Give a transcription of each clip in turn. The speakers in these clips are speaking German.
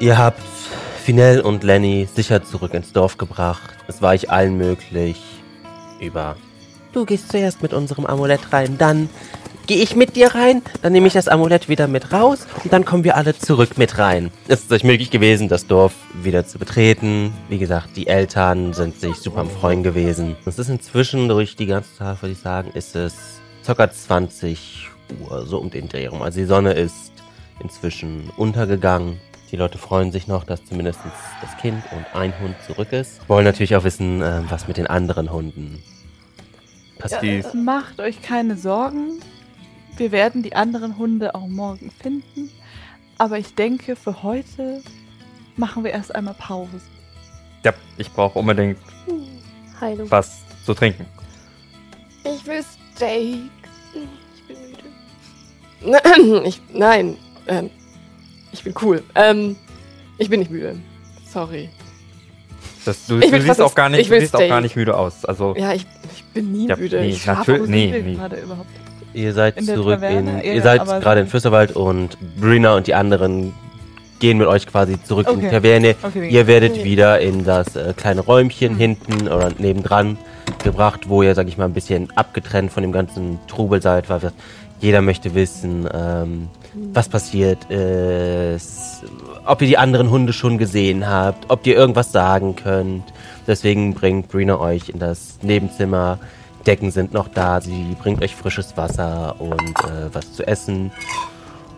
Ihr habt Finell und Lenny sicher zurück ins Dorf gebracht. Es war euch allen möglich. Über. Du gehst zuerst mit unserem Amulett rein, dann gehe ich mit dir rein, dann nehme ich das Amulett wieder mit raus und dann kommen wir alle zurück mit rein. Es ist euch möglich gewesen, das Dorf wieder zu betreten. Wie gesagt, die Eltern sind sich super am Freuen gewesen. Es ist inzwischen durch die ganze Zeit, würde ich sagen, ist es ca. 20 Uhr, so um den Dreh rum. Also die Sonne ist inzwischen untergegangen. Die Leute freuen sich noch, dass zumindest das Kind und ein Hund zurück ist. Wollen natürlich auch wissen, äh, was mit den anderen Hunden passiert. Macht euch keine Sorgen. Wir werden die anderen Hunde auch morgen finden. Aber ich denke, für heute machen wir erst einmal Pause. Ja, ich brauche unbedingt Heilung. was zu trinken. Ich will Steak. Ich bin müde. Ich, nein, ähm, ich bin cool. Ähm, ich bin nicht müde. Sorry. Das, du Ich du will siehst, auch gar nicht, ich du siehst auch gar nicht müde aus. Also, Ja, ich, ich bin nie Ja, müde. nee, ich Natürlich- nee, nee. gerade überhaupt? Ihr seid In der zurück in. Ja, Ihr seid gerade so- in Fürsterwald und Brina und die anderen gehen mit euch quasi zurück in die Okay. Taverne. Okay, Ihr werdet Okay. wieder in das äh, kleine Räumchen hinten oder nebendran gebracht, wo ihr, sag ich mal, ein bisschen abgetrennt von dem ganzen Trubel seid, weil wir- jeder möchte wissen, ähm, was passiert ist, ob ihr die anderen Hunde schon gesehen habt, ob ihr irgendwas sagen könnt. Deswegen bringt Brina euch in das Nebenzimmer. Decken sind noch da, sie bringt euch frisches Wasser und äh, was zu essen.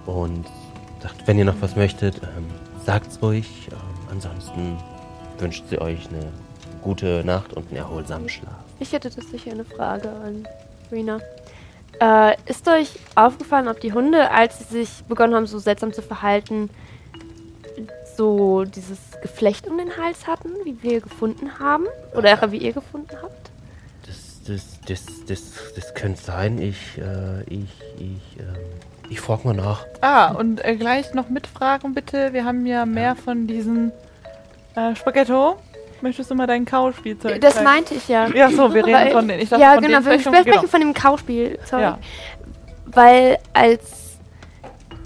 Und sagt, wenn ihr noch was möchtet, ähm, sagt's ruhig. Ähm, ansonsten wünscht sie euch eine gute Nacht und einen erholsamen Schlaf. Ich hätte das sicher eine Frage an Rina. Äh, ist euch aufgefallen, ob die Hunde, als sie sich begonnen haben, so seltsam zu verhalten, so dieses Geflecht um den Hals hatten, wie wir gefunden haben? Oder wie ihr gefunden habt? Das, das, das, das, das könnte sein. Ich, äh, ich, ich, ähm, ich frag mal nach. Ah, und äh, gleich noch mitfragen bitte. Wir haben ja mehr von diesen äh, Spaghetto. Möchtest du mal dein Kauspielzeug Das zeigen? meinte ich ja. Ja, so, wir reden Weil- von denen. Ich dachte, ja, von genau, den wir sprechen genau. von dem Kauspielzeug. Ja. Weil als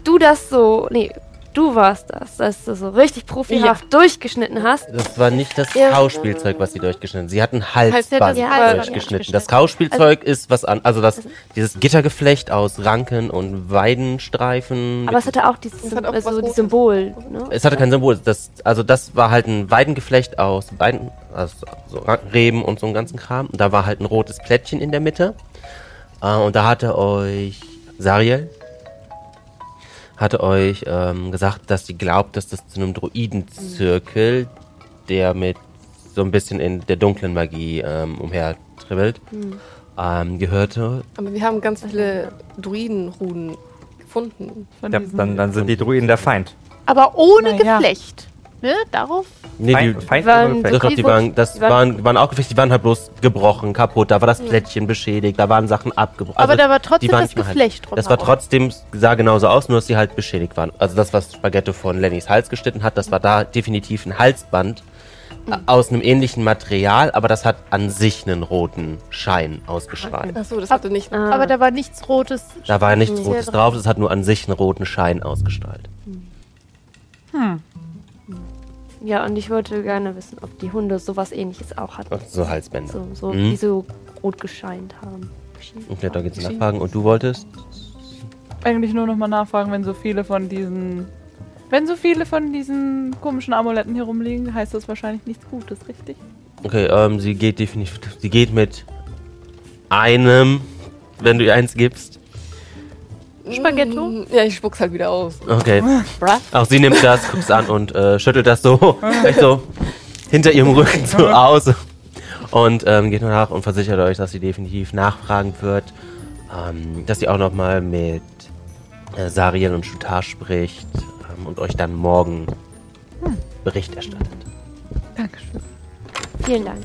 du das so, nee, du warst das, dass du so richtig profihaft durchgeschnitten hast. Das war nicht das Ja. Kauspielzeug, was sie durchgeschnitten Sie hatten Halt, Halsband ja, Halsband durchgeschnitten. Das Kauspielzeug ist was an, also das, dieses Gittergeflecht aus Ranken und Weidenstreifen. Aber es hatte auch dieses hat auch also die. Symbol. Ne? Es hatte kein Symbol. Das, also das war halt ein Weidengeflecht aus Weiden, also so Reben und so einem ganzen Kram. Und da war halt ein rotes Plättchen in der Mitte. Äh, und da hatte euch Sariel hatte euch ähm, gesagt, dass sie glaubt, dass das zu einem Druidenzirkel, der mit so ein bisschen in der dunklen Magie ähm, umhertribbelt, ähm, gehörte. Aber wir haben ganz viele Druidenruhen gefunden. Von ja, dann, dann sind die Druiden der Feind. Aber ohne Naja. Geflecht. Ne? Darauf. Nee, die, Feind waren Feind? glaube, die Die waren, das die waren- waren, auch gefecht, die waren halt bloß gebrochen, kaputt, da war das Plättchen beschädigt, da waren Sachen abgebrochen. aber Also, da war trotzdem die das Geflecht halt. drumherum. Das war trotzdem, sah genauso aus, nur dass sie halt beschädigt waren. Also das, was Spaghetto von Lennys Hals geschnitten hat, das war da definitiv ein Halsband äh, aus einem ähnlichen Material, aber das hat an sich einen roten Schein ausgestrahlt. Achso, das hatte nicht. Aber da war nichts Rotes. Da war nichts. Rotes drauf, es hat nur an sich einen roten Schein ausgestrahlt. Ja, und ich wollte gerne wissen, ob die Hunde sowas ähnliches auch hatten. Und so Halsbänder. So, so Mhm. die so rot gescheint haben. Okay, da geht's nachfragen. Und du wolltest? Eigentlich nur nochmal nachfragen, wenn so viele von diesen Wenn so viele von diesen komischen Amuletten hier rumliegen, heißt das wahrscheinlich nichts Gutes, richtig? Okay, ähm, sie geht definitiv. Sie geht mit einem, wenn du ihr eins gibst. Spaghetto? Mm, Ja, ich spuck's halt wieder aus. Okay. Auch sie nimmt das, guckt es an und äh, schüttelt das so, so hinter ihrem Rücken so aus. Und ähm, geht nach und versichert euch, dass sie definitiv nachfragen wird. Ähm, dass sie auch nochmal mit äh, Sarien und Shutar spricht ähm, und euch dann morgen Bericht erstattet. Dankeschön. Vielen Dank.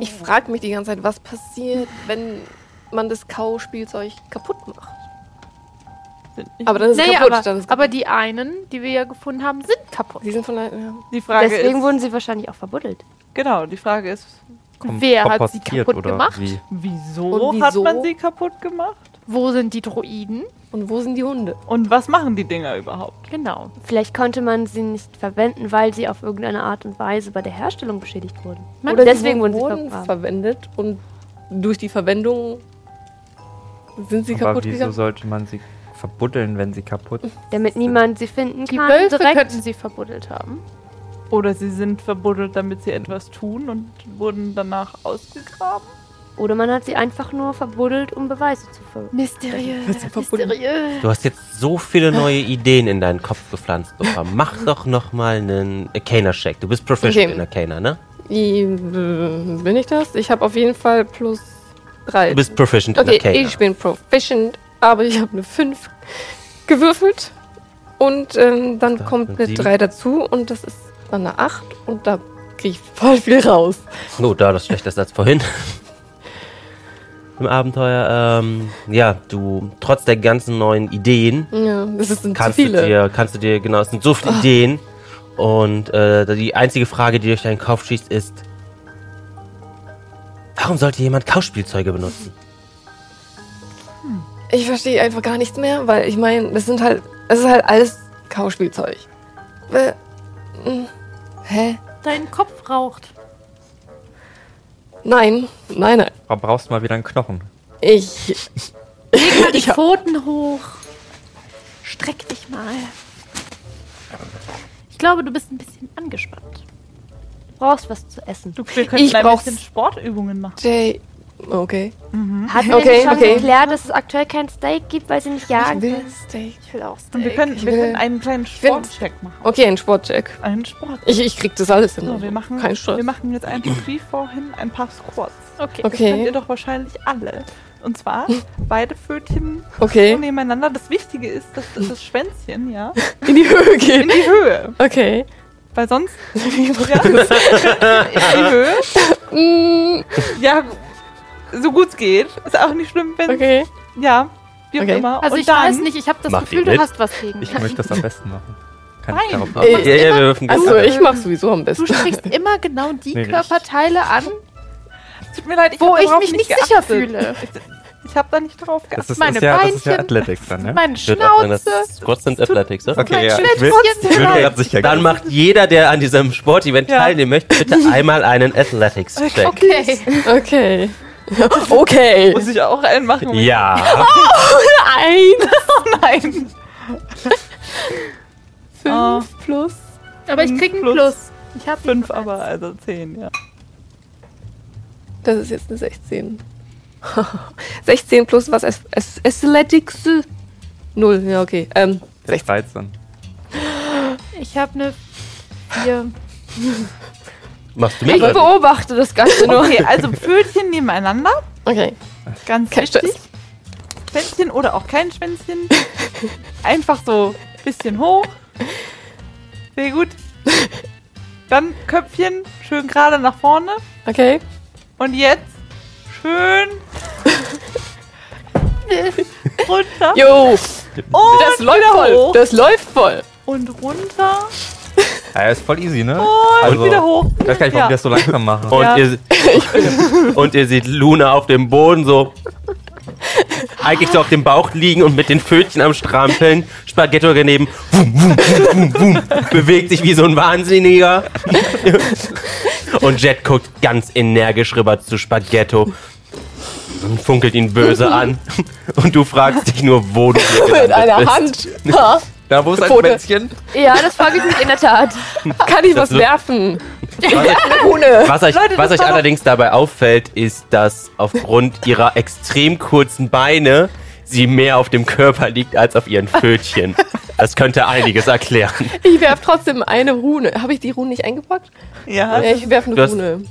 Ich frage mich die ganze Zeit, was passiert, wenn man das Kauspielzeug kaputt macht. Aber dann ist es Nee, kaputt. aber, dann ist aber die einen, die wir ja gefunden haben, sind kaputt. Die sind von der, ja. die Frage Deswegen ist, wurden sie wahrscheinlich auch verbuddelt. genau, die Frage ist, Wer hat sie kaputt gemacht? Wie? wieso, Und hat wieso? man sie kaputt gemacht? Wo sind die Droiden? Und wo sind die Hunde? Und was machen die Dinger überhaupt? Genau. Vielleicht konnte man sie nicht verwenden, weil sie auf irgendeine Art und Weise bei der Herstellung beschädigt wurden. Man- Oder deswegen sie wurden sie verwendet und durch die Verwendung sind sie Aber kaputt wieso gegangen. sollte man sie verbuddeln, wenn sie kaputt Damit niemand sie finden Die kann. Wölfe direkt. könnten sie verbuddelt haben. Oder sie sind verbuddelt, damit sie etwas tun und wurden danach ausgegraben? Oder man hat sie einfach nur verbuddelt, um Beweise zu ver... Mysteriös. Mysteriös. Du hast jetzt so viele neue Ideen in deinen Kopf gepflanzt bekommen. Mach doch nochmal einen Arcana-Check. Du bist Proficient Okay. in Arcana, ne? Äh, Bin ich das? Ich habe auf jeden Fall plus drei. Du bist Proficient Okay, in Arcana. ich bin proficient, aber ich habe eine 5 gewürfelt. Und ähm, dann Da kommt eine sieben. 3 dazu und das ist dann eine 8 und da kriege ich voll viel raus. Oh, da das schlechter als vorhin. Im Abenteuer, ähm, ja, du, trotz der ganzen neuen Ideen, Ja, das sind kannst du viele. dir, kannst du dir, genau, es sind so viele Ah. Ideen. Und äh, die einzige Frage, die durch deinen Kopf schießt, ist, warum sollte jemand Kauspielzeuge benutzen? Ich verstehe einfach gar nichts mehr, weil ich meine, das sind halt, das ist halt alles Kauspielzeug. Äh, mm, Hä? Dein Kopf raucht. Nein, nein, nein. Aber brauchst du mal wieder einen Knochen. Ich. Leg mal die Ich Pfoten hoch. Streck dich mal. Ich glaube, du bist ein bisschen angespannt. Du brauchst was zu essen. Du, wir könnten Ich ein bisschen Sportübungen machen. Jay. Okay. Hat mir Okay, schon okay. erklärt, dass es aktuell kein Steak gibt, weil sie nicht jagen Ich will können? Steak. Ich will auch Und wir können, wir können einen kleinen Sportcheck machen. Okay, ein Sportcheck. Einen Sport. Ich, ich krieg das alles hin. So, wir machen, Kein Stress. wir machen jetzt einfach wie vorhin ein paar Squats. Okay. Das könnt ihr Okay. doch wahrscheinlich alle. Und zwar beide Pfötchen Okay. so nebeneinander. Das Wichtige ist, dass dass das Schwänzchen, ja, In die Höhe in gehen. die Höhe. Okay. Weil sonst ja, in die Höhe. Mm, Ja, so gut es geht. Ist auch nicht schlimm, wenn Okay. ja, wie auch Okay. immer. Also Und ich dann, weiß nicht, ich habe das Gefühl, du hast was gegen. Ich möchte das am besten machen. Kann ich Nein. darauf Ey, achten? Ja, ja, wir dürfen Also, gerne. ich mach sowieso am besten. Du sprichst immer genau die Nee, ich- Körperteile an, Tut mir leid, ich wo ich darauf mich nicht sicher geachtet. fühle. Ich, habe da nicht drauf Das geachtet. ist, meine ist ja, das ist ja Beinchen. Athletics dann, ne? Meine Schnauze. das Squats sind Athletics, oder? Okay, mein ja. Ich will, ich will sicher Dann gehen. macht jeder, der an diesem Sportevent Ja. teilnehmen möchte, bitte einmal einen Athletics-Check. Okay. Okay. Okay. Muss ich auch einen machen? Ja. Ein. Nein. Ah, Fünf plus. Aber ich krieg einen Plus. Plus. Ich habe fünf aber, also zehn, ja. Das ist jetzt eine 16. 16 plus was? Ath- Ath- Athletics? Null. Ja, okay. Ähm, 16. 13. Ich habe eine 4. Machst du Ich mit? oder? beobachte das Ganze nur. Okay, also Pfötchen nebeneinander. Okay. Ganz Kein wichtig. Stress. Schwänzchen oder auch kein Schwänzchen. Einfach so ein bisschen hoch. Sehr gut. Dann Köpfchen schön gerade nach vorne. Okay. Und jetzt schön runter Jo. und Das läuft voll. hoch Das läuft voll. und runter Ja, ist voll easy, ne? und Also, wieder hoch. Ich weiß gar nicht, warum Ja. die das so langsam machen. Und, Ja. ihr, und ihr seht Luna auf dem Boden so eigentlich so auf dem Bauch liegen und mit den Pfötchen am Strampeln. Spaghetto daneben wum, wum, wum, wum, bewegt sich wie so ein Wahnsinniger. Und Jet guckt ganz energisch rüber zu Spaghetto. Und funkelt ihn böse an. Und du fragst dich nur, wo du hier Mit gelandet einer bist. Hand. Ha, Da, wo ist ein Pfote. Schwänzchen? Ja, das frage ich mich in der Tat. kann ich was so- werfen? Was, Ohne. was euch, Leute, was euch war doch- allerdings dabei auffällt, ist, dass aufgrund ihrer extrem kurzen Beine sie mehr auf dem Körper liegt als auf ihren Pfötchen. Das könnte einiges erklären. Ich werf trotzdem eine Rune. Habe ich die Rune nicht eingepackt? Ja, Ja, ich werf eine Du hast- Rune.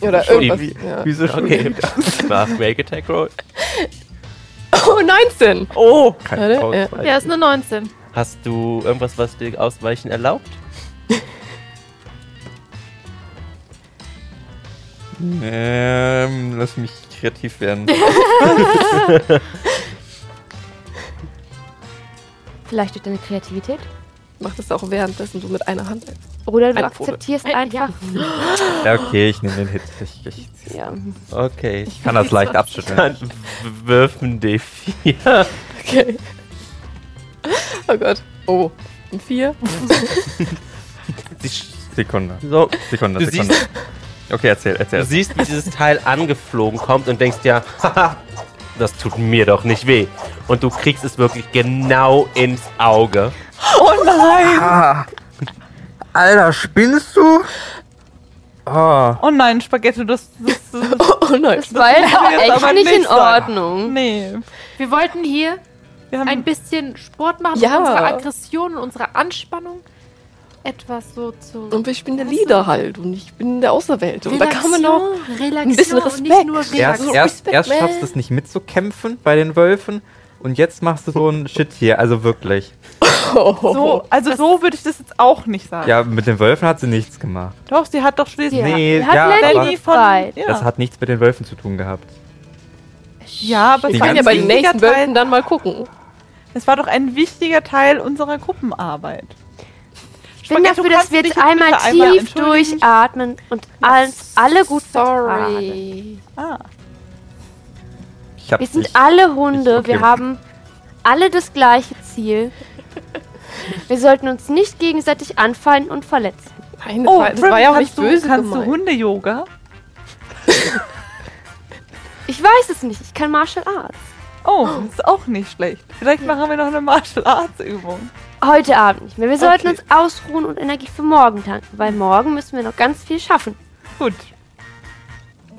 Oder Schon irgendwas. Wie, Ja. wieso schon Okay. Mach Make Attack Roll. Oh, 19. oh, Kein Warte, Ausweichen. Ja, ist eine 19. Hast du irgendwas, was dir Ausweichen erlaubt? Ähm, lass mich kreativ werden. Vielleicht durch deine Kreativität. Mach das auch währenddessen du mit einer Hand. Oder du Eine akzeptierst Äh, einfach. ja, okay, ich nehme den Hit. Ich, ich Ja. Okay. kann das leicht abschütteln. Dann wirf ein D4. Okay. Oh Gott. Oh. Ein 4. Sie sch- Sekunde. So, Sekunde, Du Sekunde. siehst- Okay, erzähl, du erzähl. siehst, wie dieses Teil angeflogen kommt und denkst ja, haha, das tut mir doch nicht weh. Und du kriegst es wirklich genau ins Auge. oh nein. Ah, Alter, spinnst du? Oh, Oh nein, Spaghetti, das, das, das Oh nein. Das war jetzt echt nicht nicht in. Ordnung. Nee. Wir wollten hier Wir haben ein bisschen Sport machen, Ja. unsere Aggression und unsere Anspannung etwas so zu. Und ich bin der Leader halt und ich bin der Außerwelt. Und da kann man auch. Relaxation ein bisschen und nicht Respekt. nur erst, Relaxation. erst, erst man. schaffst du es nicht mitzukämpfen bei den Wölfen und jetzt machst du so ein Shit hier, also wirklich. so, also so würde ich das jetzt auch nicht sagen. Ja, mit den Wölfen hat sie nichts gemacht. Doch, sie hat doch schließlich Ja. Nee, Wir hatten ja, Lenny aber- befreit. Ja, Das hat nichts mit den Wölfen zu tun gehabt. ja aber Ich war, kann ja bei den nächsten Teil, Wölfen dann mal gucken. es war doch ein wichtiger Teil unserer Gruppenarbeit. Ich bin dafür, dass wir jetzt dich einmal einmal tief entschuldigen? durchatmen und alles, alle gut. Sorry. Ah, Wir sind nicht- alle Hunde, okay. wir haben alle das gleiche Ziel. Wir sollten uns nicht gegenseitig anfallen und verletzen. Nein, das, oh, war, das Prim, war ja auch nicht böse du, Kannst gemeint. du Hunde-Yoga? Ich weiß es nicht, ich kann Martial Arts. Oh, das ist auch nicht schlecht. Vielleicht machen wir noch eine Martial Arts Übung. Heute Abend nicht mehr. Wir sollten Okay. uns ausruhen und Energie für morgen tanken, weil morgen müssen wir noch ganz viel schaffen. Gut.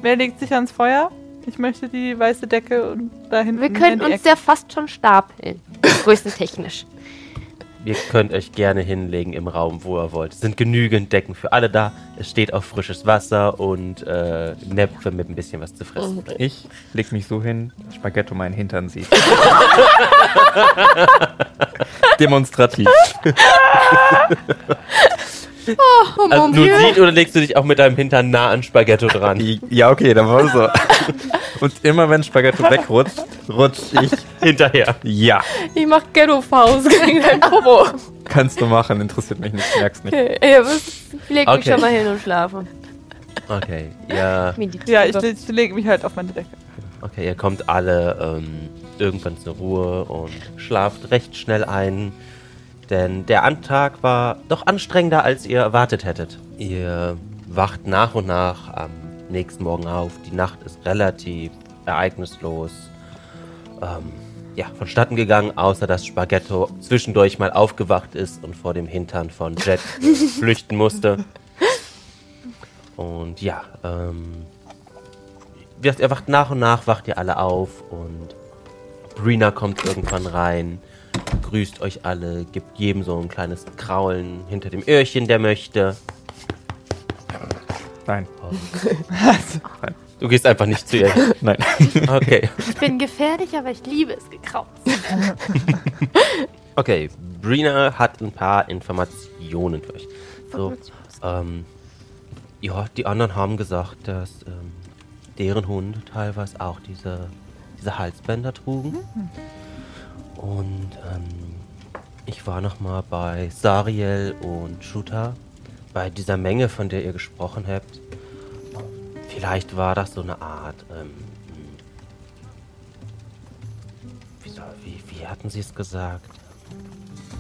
Wer legt sich ans Feuer? Ich möchte die weiße Decke und da hinten Wir die uns Ecke. ja fast schon stapeln. Größentechnisch. Ihr könnt euch gerne hinlegen im Raum, wo ihr wollt. Es sind genügend Decken für alle da. Es steht auch frisches Wasser und äh, Näpfe mit ein bisschen was zu fressen. Ich leg mich so hin, dass Spaghetto meinen Hintern sieht. Demonstrativ. Also nur sieht oder legst du dich auch mit deinem Hintern nah an Spaghetto dran? Ja, okay, dann war so. Und immer wenn Spaghetto wegrutscht, rutsch ich. Hinterher. Ja, Ich mach Ghetto-Faust gegen dein Popo. kannst du machen, interessiert mich nicht, merkst nicht. ja, was? Ich leg Okay. mich schon mal hin und schlafe. Okay, ja. Ja, ich, ich lege mich halt auf meine Decke. Okay, ihr kommt alle ähm, irgendwann zur Ruhe und schlaft recht schnell ein. Denn der Antag war doch anstrengender, als ihr erwartet hättet. Ihr wacht nach und nach am nächsten Morgen auf. Die Nacht ist relativ ereignislos. Ähm, ja, vonstatten gegangen, außer dass Spaghetto zwischendurch mal aufgewacht ist und vor dem Hintern von Jet flüchten musste. Und ja, ähm, ihr wacht nach und nach, wacht ihr alle auf und Brina kommt irgendwann rein, grüßt euch alle, gibt jedem so ein kleines Kraulen hinter dem Öhrchen, der möchte. Nein, Du gehst einfach nicht zu ihr nein. Okay. Ich bin gefährlich, aber ich liebe es gekraut. Okay, Brina hat ein paar Informationen für euch. So, ähm, ja, die anderen haben gesagt, dass ähm, deren Hunde teilweise auch diese, diese Halsbänder trugen. Und ähm, ich war noch mal bei Sariel und Shuta, bei dieser Menge, von der ihr gesprochen habt. Vielleicht war das so eine Art, ähm, wie, soll, wie, wie hatten sie es gesagt?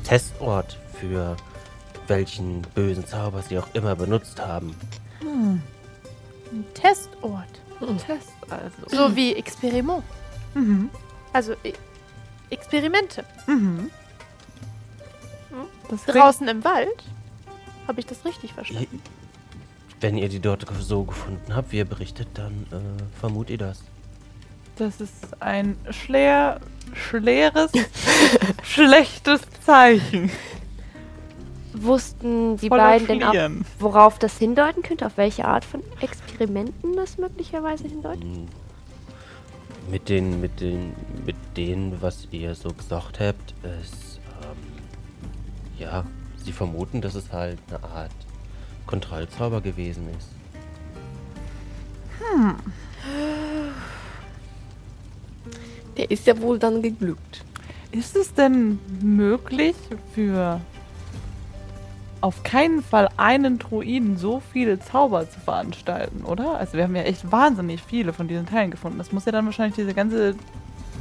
Testort für welchen bösen Zauber sie auch immer benutzt haben. Ein Testort. Test also. So wie Experiment. Mhm. Also e Experimente. Mhm. Das klingt- Draußen im Wald. Habe ich das richtig verstanden? Wenn ihr die dort so gefunden habt, wie ihr berichtet, dann äh, vermut ihr das. Das ist ein schler, schleres, schlechtes Zeichen. Wussten die Voller beiden denn auch, Schlieren. worauf das hindeuten könnte? Auf welche Art von Experimenten das möglicherweise hindeutet? Hm. Mit den, mit den, mit denen, was ihr so gesagt habt, ist, ähm, ja, sie vermuten, dass es halt eine Art Kontrollzauber gewesen ist. Der ist ja wohl dann geglückt. Ist es denn möglich für auf keinen Fall einen Druiden so viele Zauber zu veranstalten, oder? Also wir haben ja echt wahnsinnig viele von diesen Teilen gefunden. Das muss ja dann wahrscheinlich diese ganze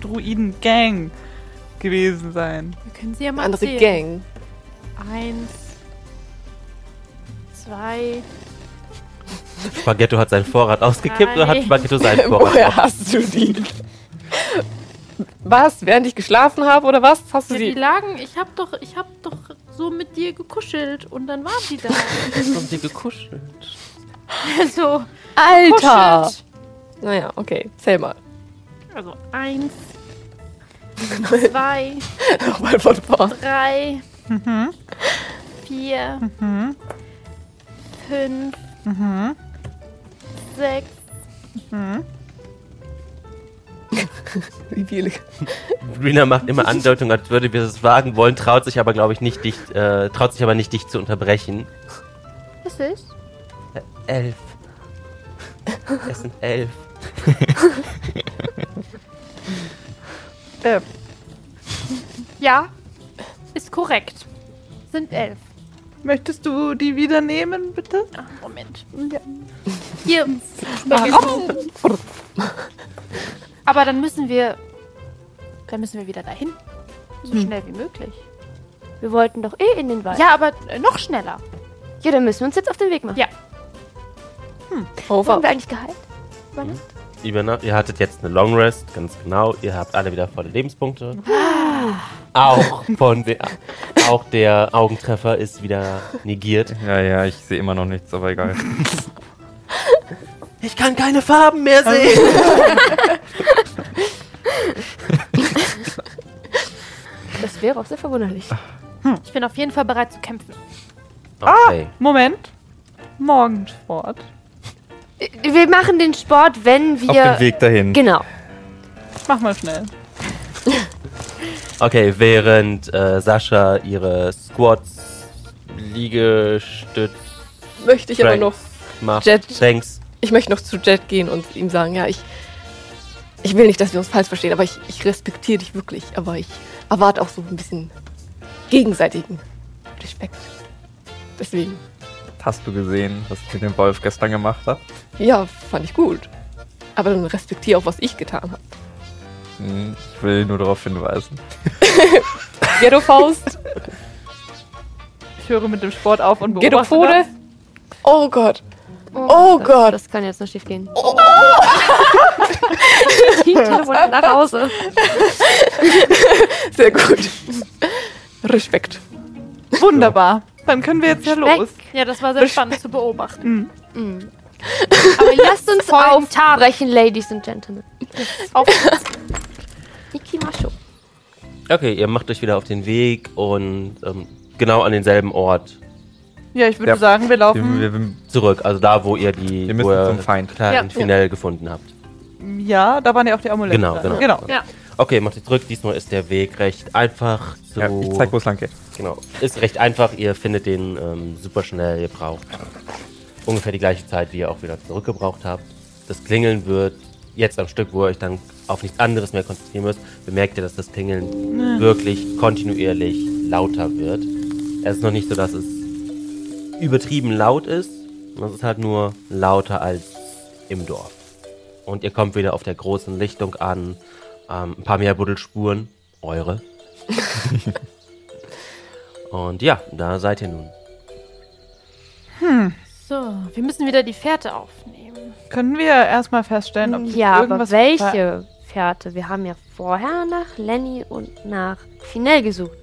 Druiden-Gang gewesen sein. Wir können sie ja Eine mal andere zählen. Gang. Eins, zwei, Spaghetto hat seinen Vorrat ausgekippt oder hat. Spaghetto seinen Vorrat Woher hast du die? Was? Während ich geschlafen habe oder was? Hast du Ja, die sie? lagen, ich hab doch, ich hab doch so mit dir gekuschelt und dann waren die da. Haben sie gekuschelt? also, Alter! kuschelt. Naja, okay. Zähl mal. Also eins, zwei, Nochmal von vorn. drei, Mhm. vier, Mhm. fünf, Mhm. sechs, Mhm. Wie viele? Rina macht immer Andeutung, als würde wir es wagen wollen, traut sich aber, glaube ich, nicht dich, äh, traut sich aber nicht, dich zu unterbrechen. was ist? Äh, elf. Es sind elf. Äh, Ja, ist korrekt. Sind elf. möchtest du die wieder nehmen, bitte? Ah, Moment. Ja. Hier. Aber dann müssen wir. Dann müssen wir wieder dahin. So Hm. schnell wie möglich. Wir wollten doch eh in den Wald. Ja, aber äh, noch schneller. Ja, dann müssen wir uns jetzt auf den Weg machen. Ja. Over. Wurden wir eigentlich geheilt? War das? Über Nacht, ihr hattet jetzt eine Long Rest, ganz genau. Ihr habt alle wieder volle Lebenspunkte. Auch von der, auch der Augentreffer ist wieder negiert. Ja, ja, ich sehe immer noch nichts, aber egal. Ich kann keine Farben mehr sehen. Das wäre auch sehr verwunderlich. Ich bin auf jeden Fall bereit zu kämpfen. Okay. Moment. Morgensport. Wir machen den Sport, wenn wir. Auf dem Weg dahin. Genau. Mach mal schnell. Okay, während äh, Sascha ihre Squats, Liegestütz, Möchte ich aber Strength noch. macht, Jet. Strengths. Ich möchte noch zu Jet gehen und ihm sagen, ja, ich. Ich will nicht, dass wir uns falsch verstehen, aber ich, ich respektiere dich wirklich. Aber ich erwarte auch so ein bisschen gegenseitigen Respekt. Deswegen. Hast du gesehen, was ich mit dem Wolf gestern gemacht habe? Ja, fand ich gut. Aber dann respektiere auch, was ich getan habe. Hm, Ich will nur darauf hinweisen. Ghetto Faust, Ich höre mit dem Sport auf und beobachte Ghetto Pfote. das. Oh Gott. Oh das, Gott. Das kann jetzt noch schief gehen. Die Telefon nach Hause. Sehr gut. Respekt. Wunderbar. Dann können wir jetzt ja Respekt. los. Ja, das war sehr spannend zu beobachten. Mhm. Aber lasst uns aufbrechen, Ladies and Gentlemen. Auf Ikimasho. Okay, ihr macht euch wieder auf den Weg und ähm, genau an denselben Ort Ja, ich würde Ja. sagen, wir Wir, laufen. wir, wir, zurück. Also da, wo ihr die Wir müssen wo ihr zum Feind. Klar, Ja. in Finell gefunden habt. Ja, da waren ja auch die Amulette. Genau, genau. genau. Ja. Okay, macht ihr zurück. Diesmal ist der Weg recht einfach zu. ja, ich zeig, wo es lang geht. Genau. Ist recht einfach. Ihr findet den ähm, super schnell. Ihr braucht ungefähr die gleiche Zeit, wie ihr auch wieder zurückgebraucht habt. Das Klingeln wird jetzt am Stück, wo ihr euch dann auf nichts anderes mehr konzentrieren müsst, bemerkt ihr, dass das Klingeln wirklich kontinuierlich lauter wird. Es ist noch nicht so, dass es übertrieben laut ist. Es ist halt nur lauter als im Dorf. Und ihr kommt wieder auf der großen Lichtung an. Ähm, ein paar mehr Buddelspuren. Eure. Und ja, da seid ihr nun. So, wir müssen wieder die Fährte aufnehmen. Können wir erstmal feststellen, ob Ja, aber irgendwas ver- welche Fährte? Wir haben ja vorher nach Lenny und nach Finell gesucht.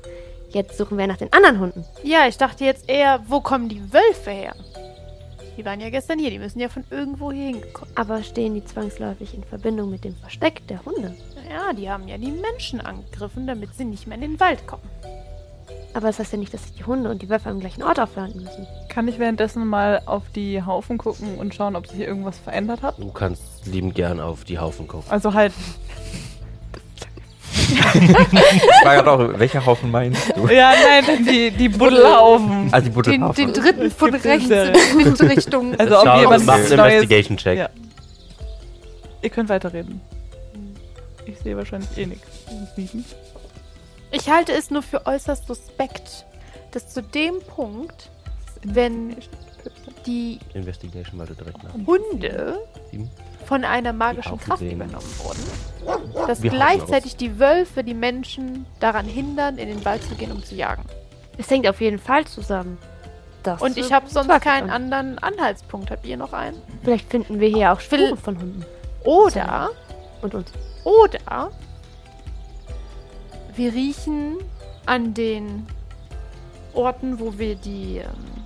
Jetzt suchen wir nach den anderen Hunden. Ja, ich dachte jetzt eher, wo kommen die Wölfe her? Die waren ja gestern hier, die müssen ja von irgendwo hier hingekommen. Aber stehen die zwangsläufig in Verbindung mit dem Versteck der Hunde? Ja, die haben ja die Menschen angegriffen, damit sie nicht mehr in den Wald kommen. Aber das heißt ja nicht, dass sich die Hunde und die Wölfe am gleichen Ort aufhalten müssen. Kann ich währenddessen mal auf die Haufen gucken und schauen, ob sich hier irgendwas verändert hat? Du kannst liebend gern auf die Haufen gucken. Also halt, Ich war gerade auch, welcher Haufen meinst du? ja, nein, die, die Buddelhaufen. Also die Den, Buddelhaufen. den dritten von rechts in die Windrichtung. Also ob Schau, jemand mach was einen Neues... Investigation-Check. Ja. Ihr könnt weiterreden. Ich sehe wahrscheinlich eh nichts. Sieben. Ich halte es nur für äußerst suspekt, dass zu dem Punkt, wenn die Investigation, weil du direkt nach. Hunde Sieben. von einer magischen Kraft sehen. übernommen wurden, dass Wir gleichzeitig die Wölfe die Menschen daran hindern, in den Wald zu gehen, um zu jagen. Es hängt auf jeden Fall zusammen. Das Und ich habe sonst keinen ich. anderen Anhaltspunkt. Habt ihr noch einen? Vielleicht finden wir hier auch will- Spuren von Hunden. Oder, Und uns. oder wir riechen an den Orten, wo wir die, ähm,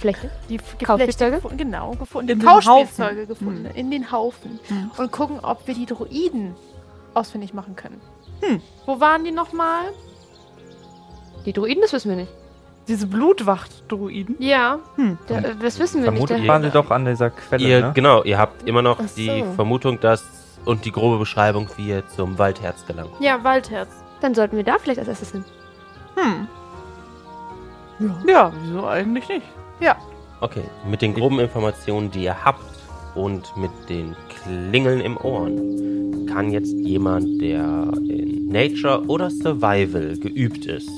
Geflechte. die? Geflechte gefunden, genau, gefunden, In die den Kauspielzeuge Haufen. gefunden, Hm. in den Haufen Hm. und gucken, ob wir die Druiden ausfindig machen können. Hm. Wo waren die nochmal? Die Druiden, das wissen wir nicht. Diese Blutwacht-Druiden. Ja, Hm. Da, äh, das wissen wir Vermutlich nicht. waren sie doch an dieser Quelle, Ihr, ne? Genau, ihr habt immer noch so. die Vermutung, dass und die grobe Beschreibung, wie ihr zum Waldherz gelangt. ja, Waldherz. Dann sollten wir da vielleicht als erstes hin. Hm. Ja, wieso eigentlich nicht? Okay, mit den groben Informationen, die ihr habt und mit den Klingeln im Ohren, kann jetzt jemand, der in Nature oder Survival geübt ist,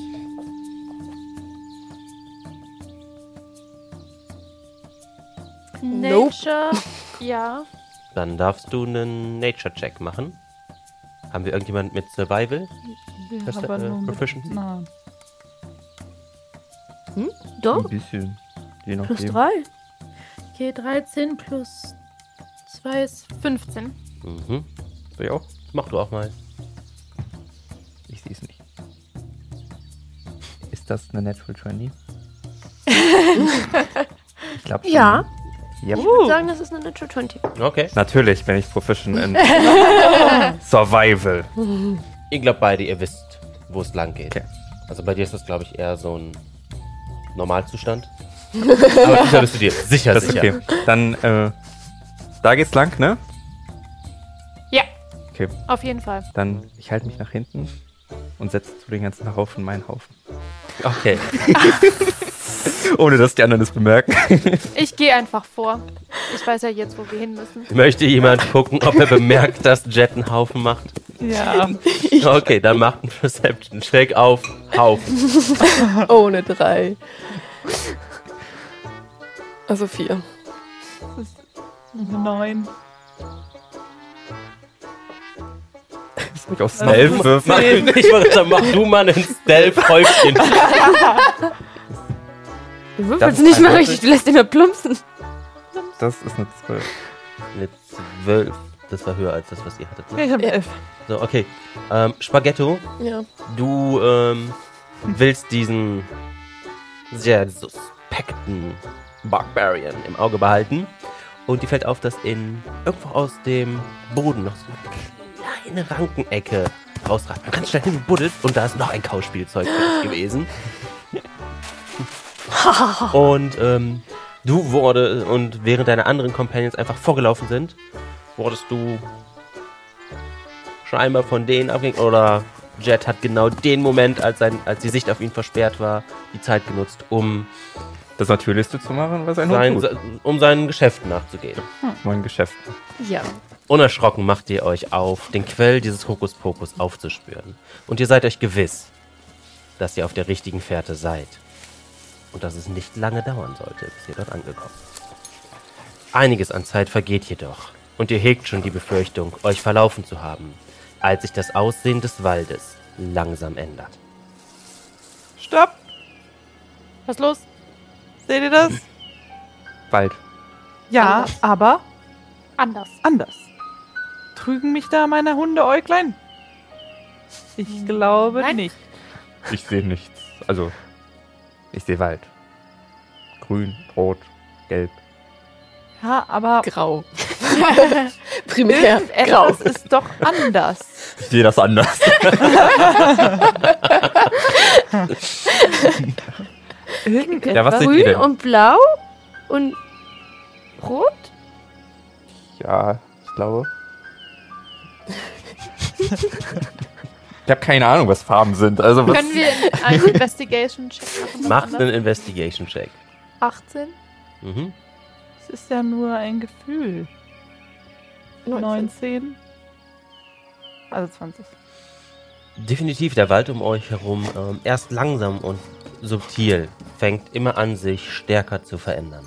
Nope. Nature, ja. dann darfst du einen Nature-Check machen. Haben wir irgendjemand mit Survival? Wir ist, aber äh, nur mit- Proficiency? Nein. Doch, Ein bisschen. Je plus nachdem. drei. Okay, 13 plus 2 ist 15. Mhm. Soll ich auch? Mach du auch mal. Ich sehe es nicht. Ist das eine Natural 20? ich glaube schon. Ja. Yep. Ich würde sagen, das ist eine Natural 20. Okay. Natürlich bin ich proficient in Survival. Ihr glaubt beide, ihr wisst, wo es lang geht. Okay. Also bei dir ist das, glaube ich, eher so ein Normalzustand. Aber sicher bist du dir. Sicher, Das ist sicher. okay. Dann, äh, da geht's lang, ne? Ja. Okay, Auf jeden Fall. dann ich halte mich nach hinten und setze zu den ganzen Haufen meinen Haufen. Okay. Ohne dass die anderen es bemerken. Ich gehe einfach vor. Ich weiß ja jetzt, wo wir hin müssen. Möchte jemand gucken, ob er bemerkt, dass Jet einen Haufen macht? Ja, Okay, dann macht einen Perception-Check auf Haufen. Ohne drei. Also vier. neun. Soll ich auf Stealth Also, würfeln? Mach, ich wollte sagen, mach du mal einen Stealth-Häufchen. Du Das würfelst ist nicht ein mal richtig, du lässt ihn nur plumpsen. Das ist eine 12. Eine 12. Das war höher als das, was ihr hattet. Ja, Ne? ich habe Ja. elf. So, okay. Ähm, Spaghetto, Ja. du ähm, willst diesen sehr suspekten Barbarian im Auge behalten. Und dir fällt auf, dass in irgendwo aus dem Boden noch so eine kleine Rankenecke rausragt. Du kannst schnell hin und da ist noch ein Kauspielzeug gewesen. und ähm, du wurde und während deine anderen Companions einfach vorgelaufen sind, wurdest du scheinbar von denen abgehängt oder Jet hat genau den Moment, als, sein, als die Sicht auf ihn versperrt war, die Zeit genutzt, um, Das Natürlichste zu machen, was ein sein, Hund tut. um seinen Geschäften nachzugehen. Mein Geschäft. Ja. Unerschrocken macht ihr euch auf, den Quell dieses Hokuspokus aufzuspüren. Und ihr seid euch gewiss, dass ihr auf der richtigen Fährte seid. Und dass es nicht lange dauern sollte, bis ihr dort angekommen seid. Einiges an Zeit vergeht jedoch. Und ihr hegt schon die Befürchtung, euch verlaufen zu haben, als sich das Aussehen des Waldes langsam ändert. Stopp! Was ist los? Seht ihr das? Bald. Ja, aber Anders. anders. Trügen mich da meine Hundeäuglein? Ich glaube Nein. nicht. Ich sehe nichts. Also, ich sehe Wald. Grün, rot, gelb. Ja, aber Grau. Primär grau. etwas ist doch anders. Ich sehe das anders. Irgendetwas. Ja, was seht ihr Grün denn? und blau und rot? Ja, ich glaube. ich habe keine Ahnung, was Farben sind. Also was Können wir einen Investigation-Check machen? Macht einen Investigation-Check. 18? Mhm. Es ist ja nur ein Gefühl. 19. Also 20. Definitiv, der Wald um euch herum, ähm, erst langsam und subtil, fängt immer an, sich stärker zu verändern.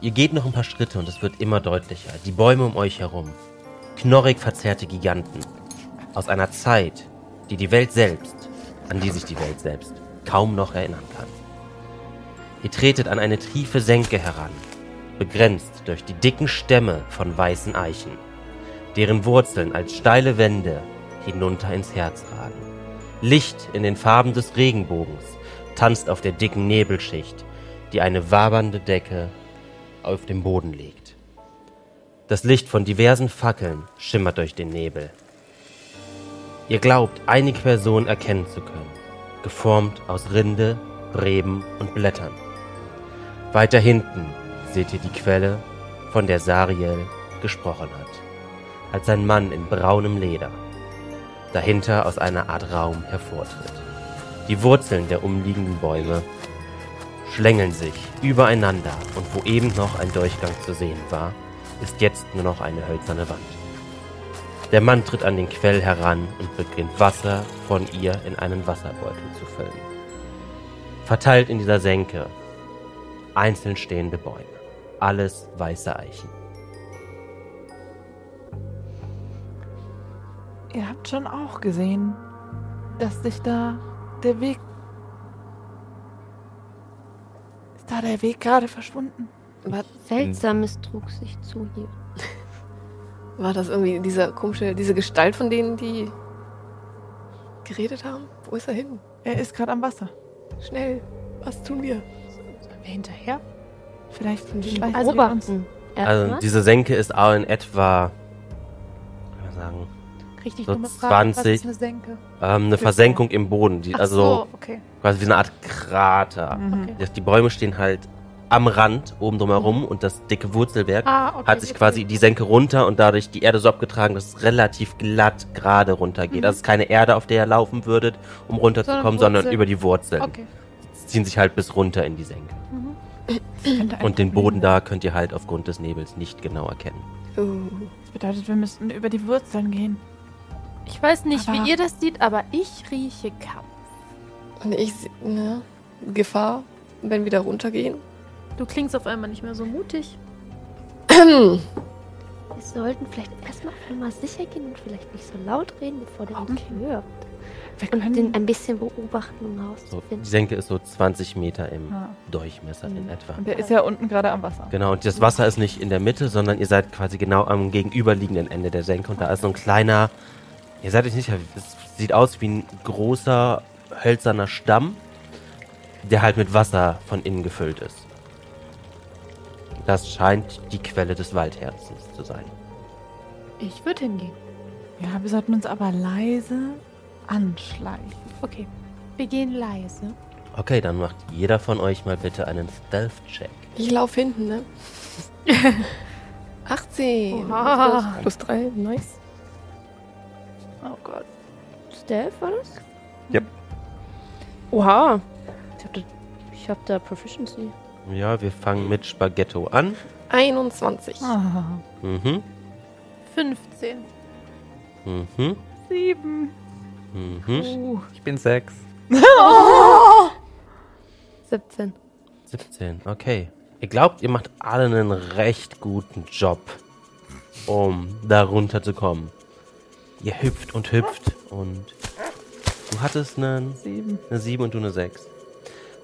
Ihr geht noch ein paar Schritte und es wird immer deutlicher. Die Bäume um euch herum, knorrig verzerrte Giganten, aus einer Zeit, die die Welt selbst, an die sich die Welt selbst kaum noch erinnern kann. Ihr tretet an eine tiefe Senke heran, begrenzt durch die dicken Stämme von weißen Eichen, deren Wurzeln als steile Wände hinunter ins Herz ragen. Licht in den Farben des Regenbogens tanzt auf der dicken Nebelschicht, die eine wabernde Decke auf dem Boden legt. Das Licht von diversen Fackeln schimmert durch den Nebel. Ihr glaubt, eine Person erkennen zu können, geformt aus Rinde, Reben und Blättern. Weiter hinten seht ihr die Quelle, von der Sariel gesprochen hat, als ein Mann in braunem Leder dahinter aus einer Art Raum hervortritt. Die Wurzeln der umliegenden Bäume schlängeln sich übereinander und wo eben noch ein Durchgang zu sehen war, ist jetzt nur noch eine hölzerne Wand. Der Mann tritt an den Quell heran und beginnt Wasser von ihr in einen Wasserbeutel zu füllen. Verteilt in dieser Senke einzeln stehende Bäume, alles weiße Eichen. Ihr habt schon auch gesehen, dass sich da der Weg. Ist da der Weg gerade verschwunden? War, Seltsames trug sich zu hier. war das irgendwie dieser komische, diese Gestalt von denen, die geredet haben? Wo ist er hin? Er ist gerade am Wasser. Schnell, was tun wir? Sollen wir hinterher? Vielleicht Die schleichen Also wir uns. beobachten. Also diese Senke ist auch in etwa, kann man sagen, Richtig So dumme Frage. Was 20. ist eine Senke? ähm, eine Versenkung im Boden, die, Ach also so, okay. quasi wie eine Art Krater. Mhm. okay. Das- Die Bäume stehen halt am Rand oben drumherum und das dicke Wurzelwerk Ah, okay. hat sich jetzt quasi die Senke runter und dadurch die Erde so abgetragen, dass es relativ glatt gerade runtergeht. Mhm. Das ist keine Erde, auf der ihr laufen würdet, um runterzukommen, Sondern sondern über die Wurzeln. Okay. Sie ziehen sich halt bis runter in die Senke. Ein Und den Boden da könnt ihr halt aufgrund des Nebels nicht genau erkennen. Uh, Das bedeutet, wir müssten über die Wurzeln gehen. Ich weiß nicht, Aber- wie ihr das seht, aber ich rieche Kampf. und ich, ne, Gefahr, wenn wir da runtergehen. Du klingst auf einmal nicht mehr so mutig. Wir sollten vielleicht erstmal auf Nummer sicher gehen und vielleicht nicht so laut reden, bevor der uns hört. Wir Und den können. ein bisschen beobachten, um So, die herauszufinden. Senke ist so 20 Meter im Ja. Durchmesser in Mhm. etwa. Und der ist ja unten gerade am Wasser. Genau, und das Wasser ist nicht in der Mitte, sondern ihr seid quasi genau am gegenüberliegenden Ende der Senke und da ist so ein kleiner, ihr seid euch nicht, sicher, es sieht aus wie ein großer hölzerner Stamm, der halt mit Wasser von innen gefüllt ist. Das scheint die Quelle des Waldherzens zu sein. Ich würde hingehen. Ja, wir sollten uns aber leise anschleichen. Okay. Wir gehen leise. Okay, dann macht jeder von euch mal bitte einen Stealth-Check. Ich laufe hinten, ne? 18. Oha. Plus 3, nice. Oh Gott. Stealth war das? Yep. Oha. Ich hab da, ich hab da Proficiency. Ja, wir fangen mit Spaghetto an. 21. Ah, Mhm, 15. mhm, sieben. mhm. Uh. Ich bin sechs. 17. 17, okay. Ihr glaubt, ihr macht alle einen recht guten Job, um da runterzukommen. Ihr hüpft und hüpft und du hattest einen, Sieben. eine 7 und du eine 6.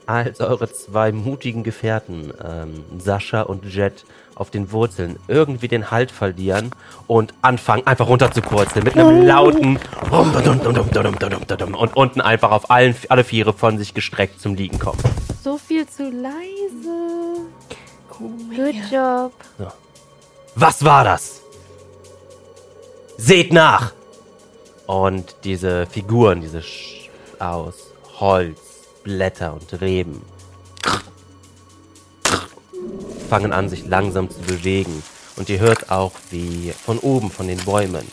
als eure zwei mutigen Gefährten, ähm, Sascha und Jet, auf den Wurzeln irgendwie den Halt verlieren und anfangen einfach runter zu purzeln mit einem lauten und unten einfach auf allen, alle Viere von sich gestreckt zum Liegen kommen. So viel zu leise. Good job. Was war das? Seht nach! Und diese Figuren, diese Sch aus Holz, Blätter und Reben fangen an, sich langsam zu bewegen. Und ihr hört auch, wie von oben, von den Bäumen,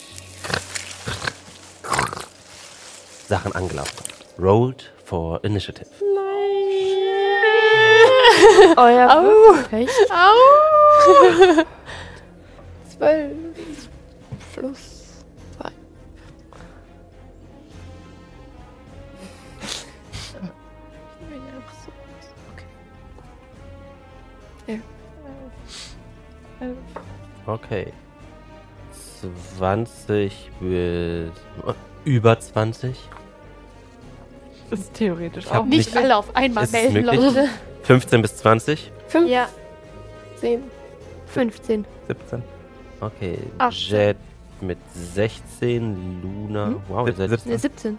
Sachen angelaufen. Rolled for Initiative. Euer Würfelpech. Au! Zwölf plus Okay. 20 bis über 20. Das ist theoretisch auch Nicht alle auf einmal Ist melden, möglich? Leute. 15 bis 20. Fünf, Ja, zehn. 15. 17. Okay. Ach, Jet mit 16, Luna. Hm? Wow, ihr seid Ne, 17.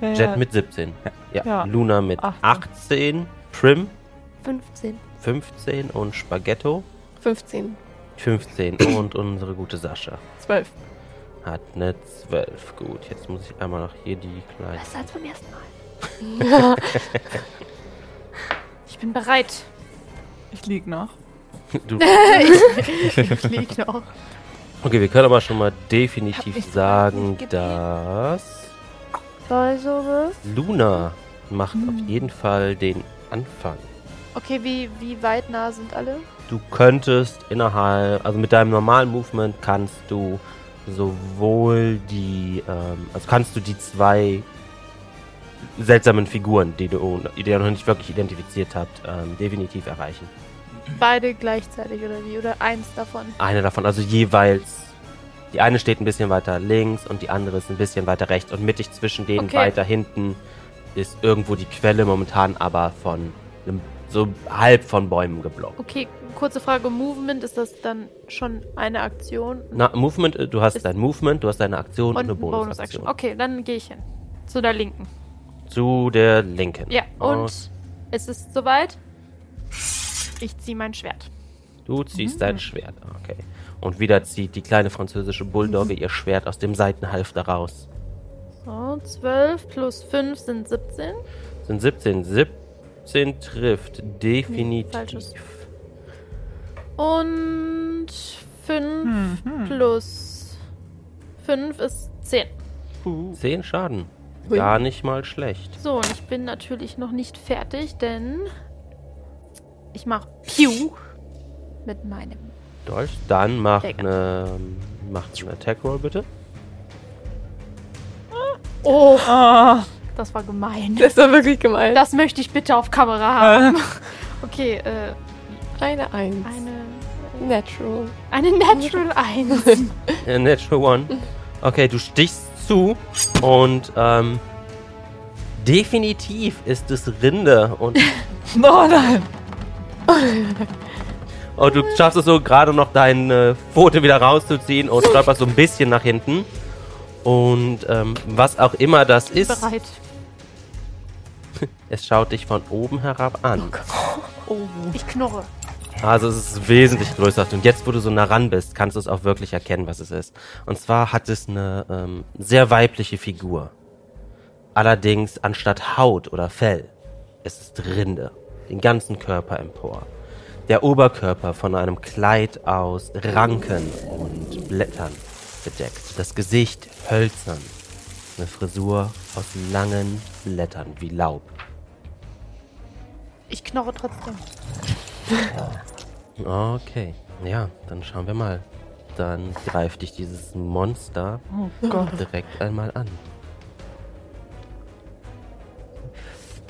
Ja, ja. Jet mit 17. Ja. Ja. Luna mit 18. 18, Prim 15. 15 und Spaghetto 15. 15 und unsere gute Sascha Zwölf. hat eine 12. Gut, jetzt muss ich einmal noch hier die kleine. Besser als beim ersten Mal. Ich bin bereit. Ich lieg noch. Du, Ich lieg noch. okay, wir können aber schon mal definitiv sagen, gebeten. dass Säuselbe. Luna macht Hm. auf jeden Fall den Anfang. Okay, wie, wie weit nah sind alle? Du könntest innerhalb, also mit deinem normalen Movement kannst du sowohl die, ähm, also kannst du die zwei seltsamen Figuren, die du, die ihr noch nicht wirklich identifiziert habt, ähm, definitiv erreichen. Beide gleichzeitig oder wie? Oder eins davon? Eine davon, also jeweils. Die eine steht ein bisschen weiter links und die andere ist ein bisschen weiter rechts und mittig zwischen denen Okay. weiter hinten ist irgendwo die Quelle momentan aber von einem, so halb von Bäumen geblockt. Okay, kurze Frage. Movement, ist das dann schon eine Aktion? Na, Movement, äh, du hast Ist- dein Movement, du hast deine Aktion und, Und eine Bonusaktion. Bonus-Action. Okay, dann gehe ich hin. Zu der linken. Zu der linken. Ja, und Aus- es ist soweit. Ich ziehe mein Schwert. Du ziehst dein Schwert. Okay. Und wieder zieht die kleine französische Bulldogge ihr Schwert aus dem Seitenhalfter raus. So, 12 plus 5 sind 17. Sind 17. 17 trifft definitiv. falsches. Und 5 plus 5 ist 10. 10 Schaden. Hui. Gar nicht mal schlecht. So, und ich bin natürlich noch nicht fertig, denn ich mache Pew mit meinem. Dolch. Dann mach eine, mach eine Attack Roll bitte. Oh, Ah, das war gemein. Das war wirklich gemein. Das möchte ich bitte auf Kamera haben. Okay, äh, eine Eins. eine, Natural. eine Natural 1. Äh, Natural One. Okay, du stichst zu und ähm, definitiv ist es Rinde und oh nein. Und du schaffst es so gerade noch deine Pfote wieder rauszuziehen und stolperst so ein bisschen nach hinten. Und ähm, was auch immer das ist, Bereit. es schaut dich von oben herab an. Ich knurre. Also es ist wesentlich größer. Und jetzt, wo du so nah ran bist, kannst du es auch wirklich erkennen, was es ist. Und zwar hat es eine ähm, sehr weibliche Figur. Allerdings anstatt Haut oder Fell, es ist Rinde. Den ganzen Körper empor. Der Oberkörper von einem Kleid aus Ranken und Blättern bedeckt. Das Gesicht hölzern. Eine Frisur aus langen Blättern wie Laub. Ich knorre trotzdem. Okay, ja, dann schauen wir mal. Dann greift dich dieses Monster Oh direkt einmal an.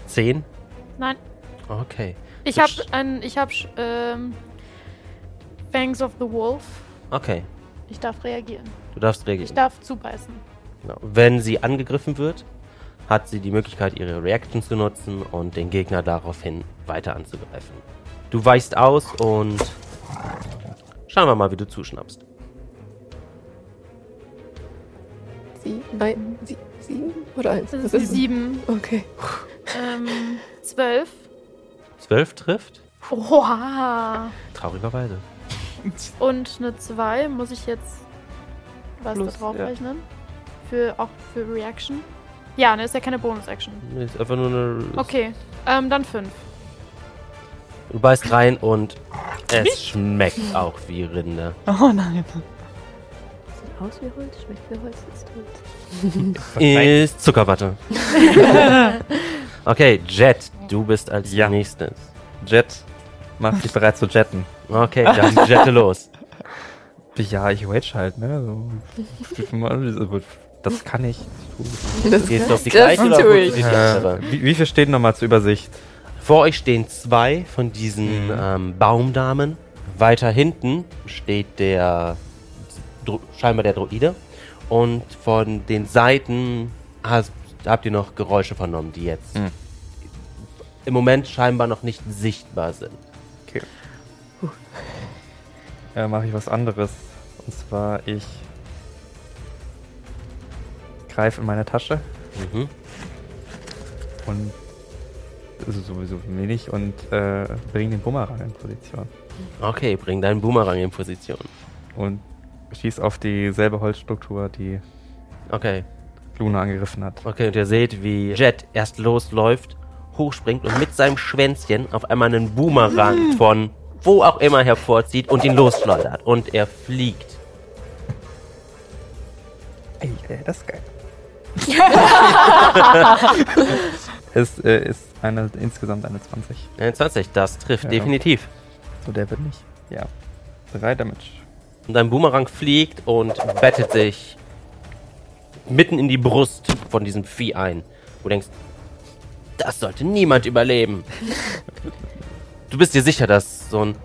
Zehn? Nein, Okay. ich habe ein, ich habe ähm, Fangs of the Wolf. Okay, Ich darf reagieren. Du darfst Ich reagieren. darf zubeißen. Genau. Wenn sie angegriffen wird, hat sie die Möglichkeit, ihre Reaction zu nutzen und den Gegner daraufhin weiter anzugreifen. Du weichst aus und schauen wir mal, wie du zuschnappst. Sie, nein, sie, sieben oder eins? Das ist sieben. Okay. Ähm, zwölf. Zwölf trifft, Oha. traurigerweise. Und eine zwei muss ich jetzt was Plus, da drauf ja. rechnen? Für, auch für Reaction? Ja, ne, ist ja keine Bonus-Action. Ist einfach nur eine. Okay, ähm, dann fünf. Du beißt rein und es schmeckt auch wie Rinde. Oh nein. Sieht aus wie Holz, schmeckt wie Holz, ist tot. Ist Zuckerwatte. okay, Jet, du bist als Ja. nächstes. Jet, mach dich bereit zu jetten. Okay, dann jette los. Ja, ich rage halt, ne? So. Das kann ich. Das Gehst du auf die gleiche oder die? Äh, wie, wie viel steht nochmal zur Übersicht? Vor euch stehen zwei von diesen Mhm. ähm, Baumdamen. Weiter hinten steht der Dro scheinbar der Droide. Und von den Seiten hast, habt ihr noch Geräusche vernommen, die jetzt Mhm. im Moment scheinbar noch nicht sichtbar sind. Äh, mache ich was anderes. Und zwar, ich greife in meine Tasche Mhm. und also sowieso wenig und äh, bringe den Bumerang in Position. Okay, bring deinen Boomerang in Position. Und schieß auf dieselbe Holzstruktur, die Okay. Luna angegriffen hat. Okay, und ihr seht, wie Jet erst losläuft, hochspringt und mit seinem Schwänzchen auf einmal einen Boomerang von wo auch immer hervorzieht und ihn losschleudert. Und er fliegt. Ey, das ist geil. es äh, ist eine, insgesamt eine 20. 21, das trifft Ja. definitiv. So, der wird nicht. Ja. Drei Damage. Und dein Boomerang fliegt und bettet sich mitten in die Brust von diesem Vieh ein. Wo du denkst, das sollte niemand überleben. du bist dir sicher, dass so ein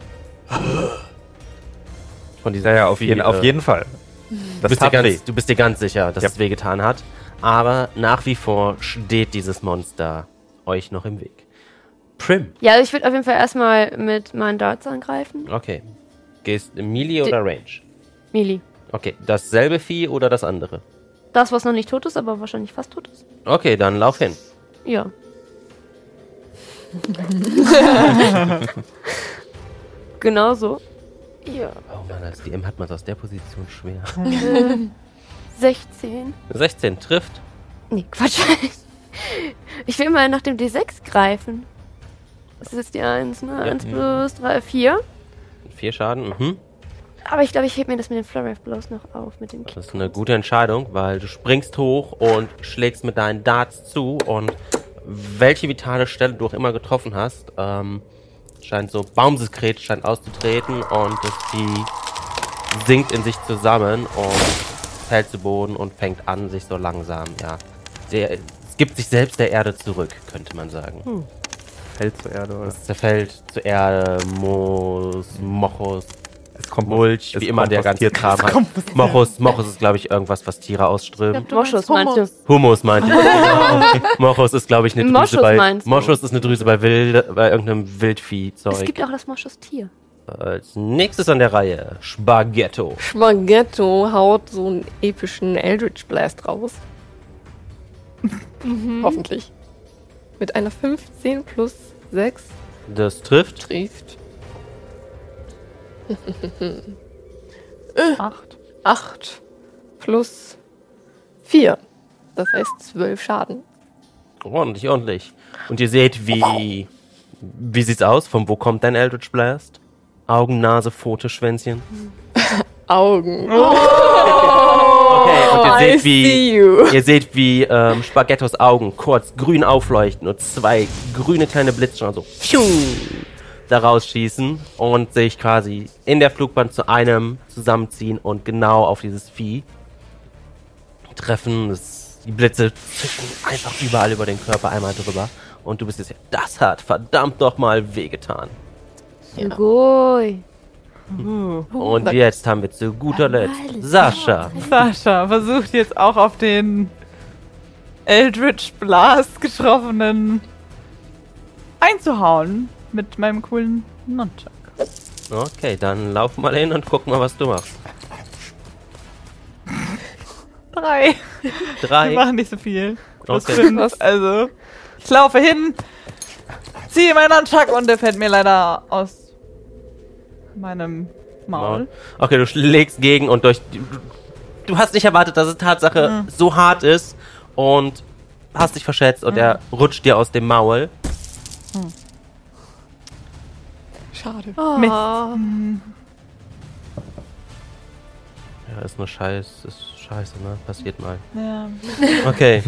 von diesem Ja, ja, auf, Vieh, jeden, auf äh, jeden Fall. Du Das bist, dir ganz, du bist dir ganz sicher, dass Ja. es wehgetan hat. Aber nach wie vor steht dieses Monster euch noch im Weg. Prim. Ja, also ich würde auf jeden Fall erstmal mit meinen Darts angreifen. Okay. Gehst in Melee oder Range? Mili. Okay. Dasselbe Vieh oder das andere? Das, was noch nicht tot ist, aber wahrscheinlich fast tot ist. Okay, dann lauf hin. Ja. genau so. Ja. Oh Mann, als DM hat man es aus der Position schwer. 16. 16 trifft. Nee, Quatsch. Ich will mal nach dem D6 greifen. Das ist jetzt die 1, ne? 1 plus 3, 4. 4 Schaden. Mhm. Aber ich glaube, ich heb mir das mit den Flurry of Blows noch auf, mit dem Das ist eine gute Entscheidung, weil du springst hoch und schlägst mit deinen Darts zu und welche vitale Stelle du auch immer getroffen hast, ähm, scheint so Baumsekret scheint auszutreten und das Vieh sinkt in sich zusammen und fällt zu Boden und fängt an, sich so langsam, ja, der, es gibt sich selbst der Erde zurück, könnte man sagen. Fällt zur Erde, oder? Es zerfällt zur Erde, Moos, Mochus, Es kommt Mulch, es wie immer der ganze. Kram hat. Mochus, Mochus ist, glaube ich, irgendwas, was Tiere ausströmen. Moschus meinst du? Humus meinte ich. Genau. Mochus ist, glaube ich, eine Drüse Moschus bei. meinst du? Moschus ist eine Drüse bei, Wild, bei irgendeinem Es Wildviehzeug. gibt auch das Moschus-Tier. Als nächstes an der Reihe Spaghetto. Spaghetto haut so einen epischen Eldritch Blast raus. Hoffentlich. Mit einer 15 plus 6 Das trifft. trifft Acht. 8 plus 4. Das heißt 12 Schaden. Ordentlich, ordentlich. Und ihr seht, wie. Wie sieht's aus? Von wo kommt dein Eldritch Blast? Augen, Nase, Pfote, Schwänzchen. Augen. Okay, und ihr seht, wie. Ihr seht, wie ähm, Spaghettos Augen kurz grün aufleuchten und zwei grüne kleine Blitzstrahlen so pfiuh, da rausschießen und sich quasi in der Flugbahn zu einem zusammenziehen und genau auf dieses Vieh treffen. Das, die Blitze zischen einfach überall über den Körper einmal drüber. Und du bist jetzt, das hat verdammt doch mal wehgetan. Sugoi. Und jetzt haben wir zu guter Letzt Sascha. Sascha versucht jetzt auch auf den Eldritch Blast getroffenen einzuhauen mit meinem coolen Nunchuck. Okay, dann lauf mal hin und guck mal, was du machst. Drei. Wir Drei. machen nicht so viel. Plus Okay. fünf. Also, ich laufe hin, ziehe meinen Nunchuck und der fällt mir leider aus meinem Maul. Okay, du schlägst gegen und durch. Du, du hast nicht erwartet, dass es Tatsache so hart ist und hast dich verschätzt und er rutscht dir aus dem Maul. Schade. Oh. Mist. Ja, ist nur Scheiß, ist scheiße, ne? Passiert mal. Ja. Okay,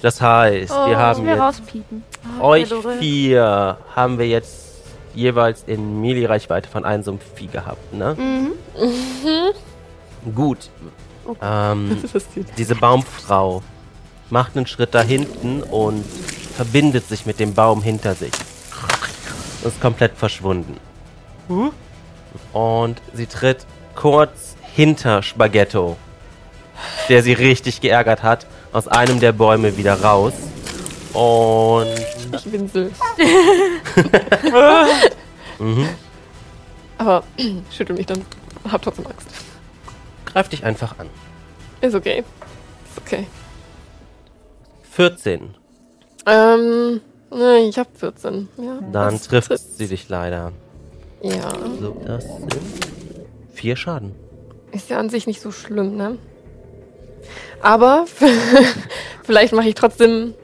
das heißt, wir haben wir jetzt rauspiepen. euch Lore. vier haben wir jetzt jeweils in Melee-Reichweite von einem so einem Vieh gehabt, ne? Mhm. Gut. Ähm, Was ist passiert? diese Baumfrau macht einen Schritt da hinten und verbindet sich mit dem Baum hinter sich. Ist komplett verschwunden. Und sie tritt kurz hinter Spaghetto, der sie richtig geärgert hat, aus einem der Bäume wieder raus. Und Ich winsel. mhm, Aber schüttel mich dann. Hab trotzdem Angst. greift dich einfach an. Ist okay. Ist okay. 14. Ähm, ne, ich hab 14. Ja. Dann trifft. sie dich leider. Ja. So, das sind vier Schaden. Ist ja an sich nicht so schlimm, ne? Aber vielleicht mache ich trotzdem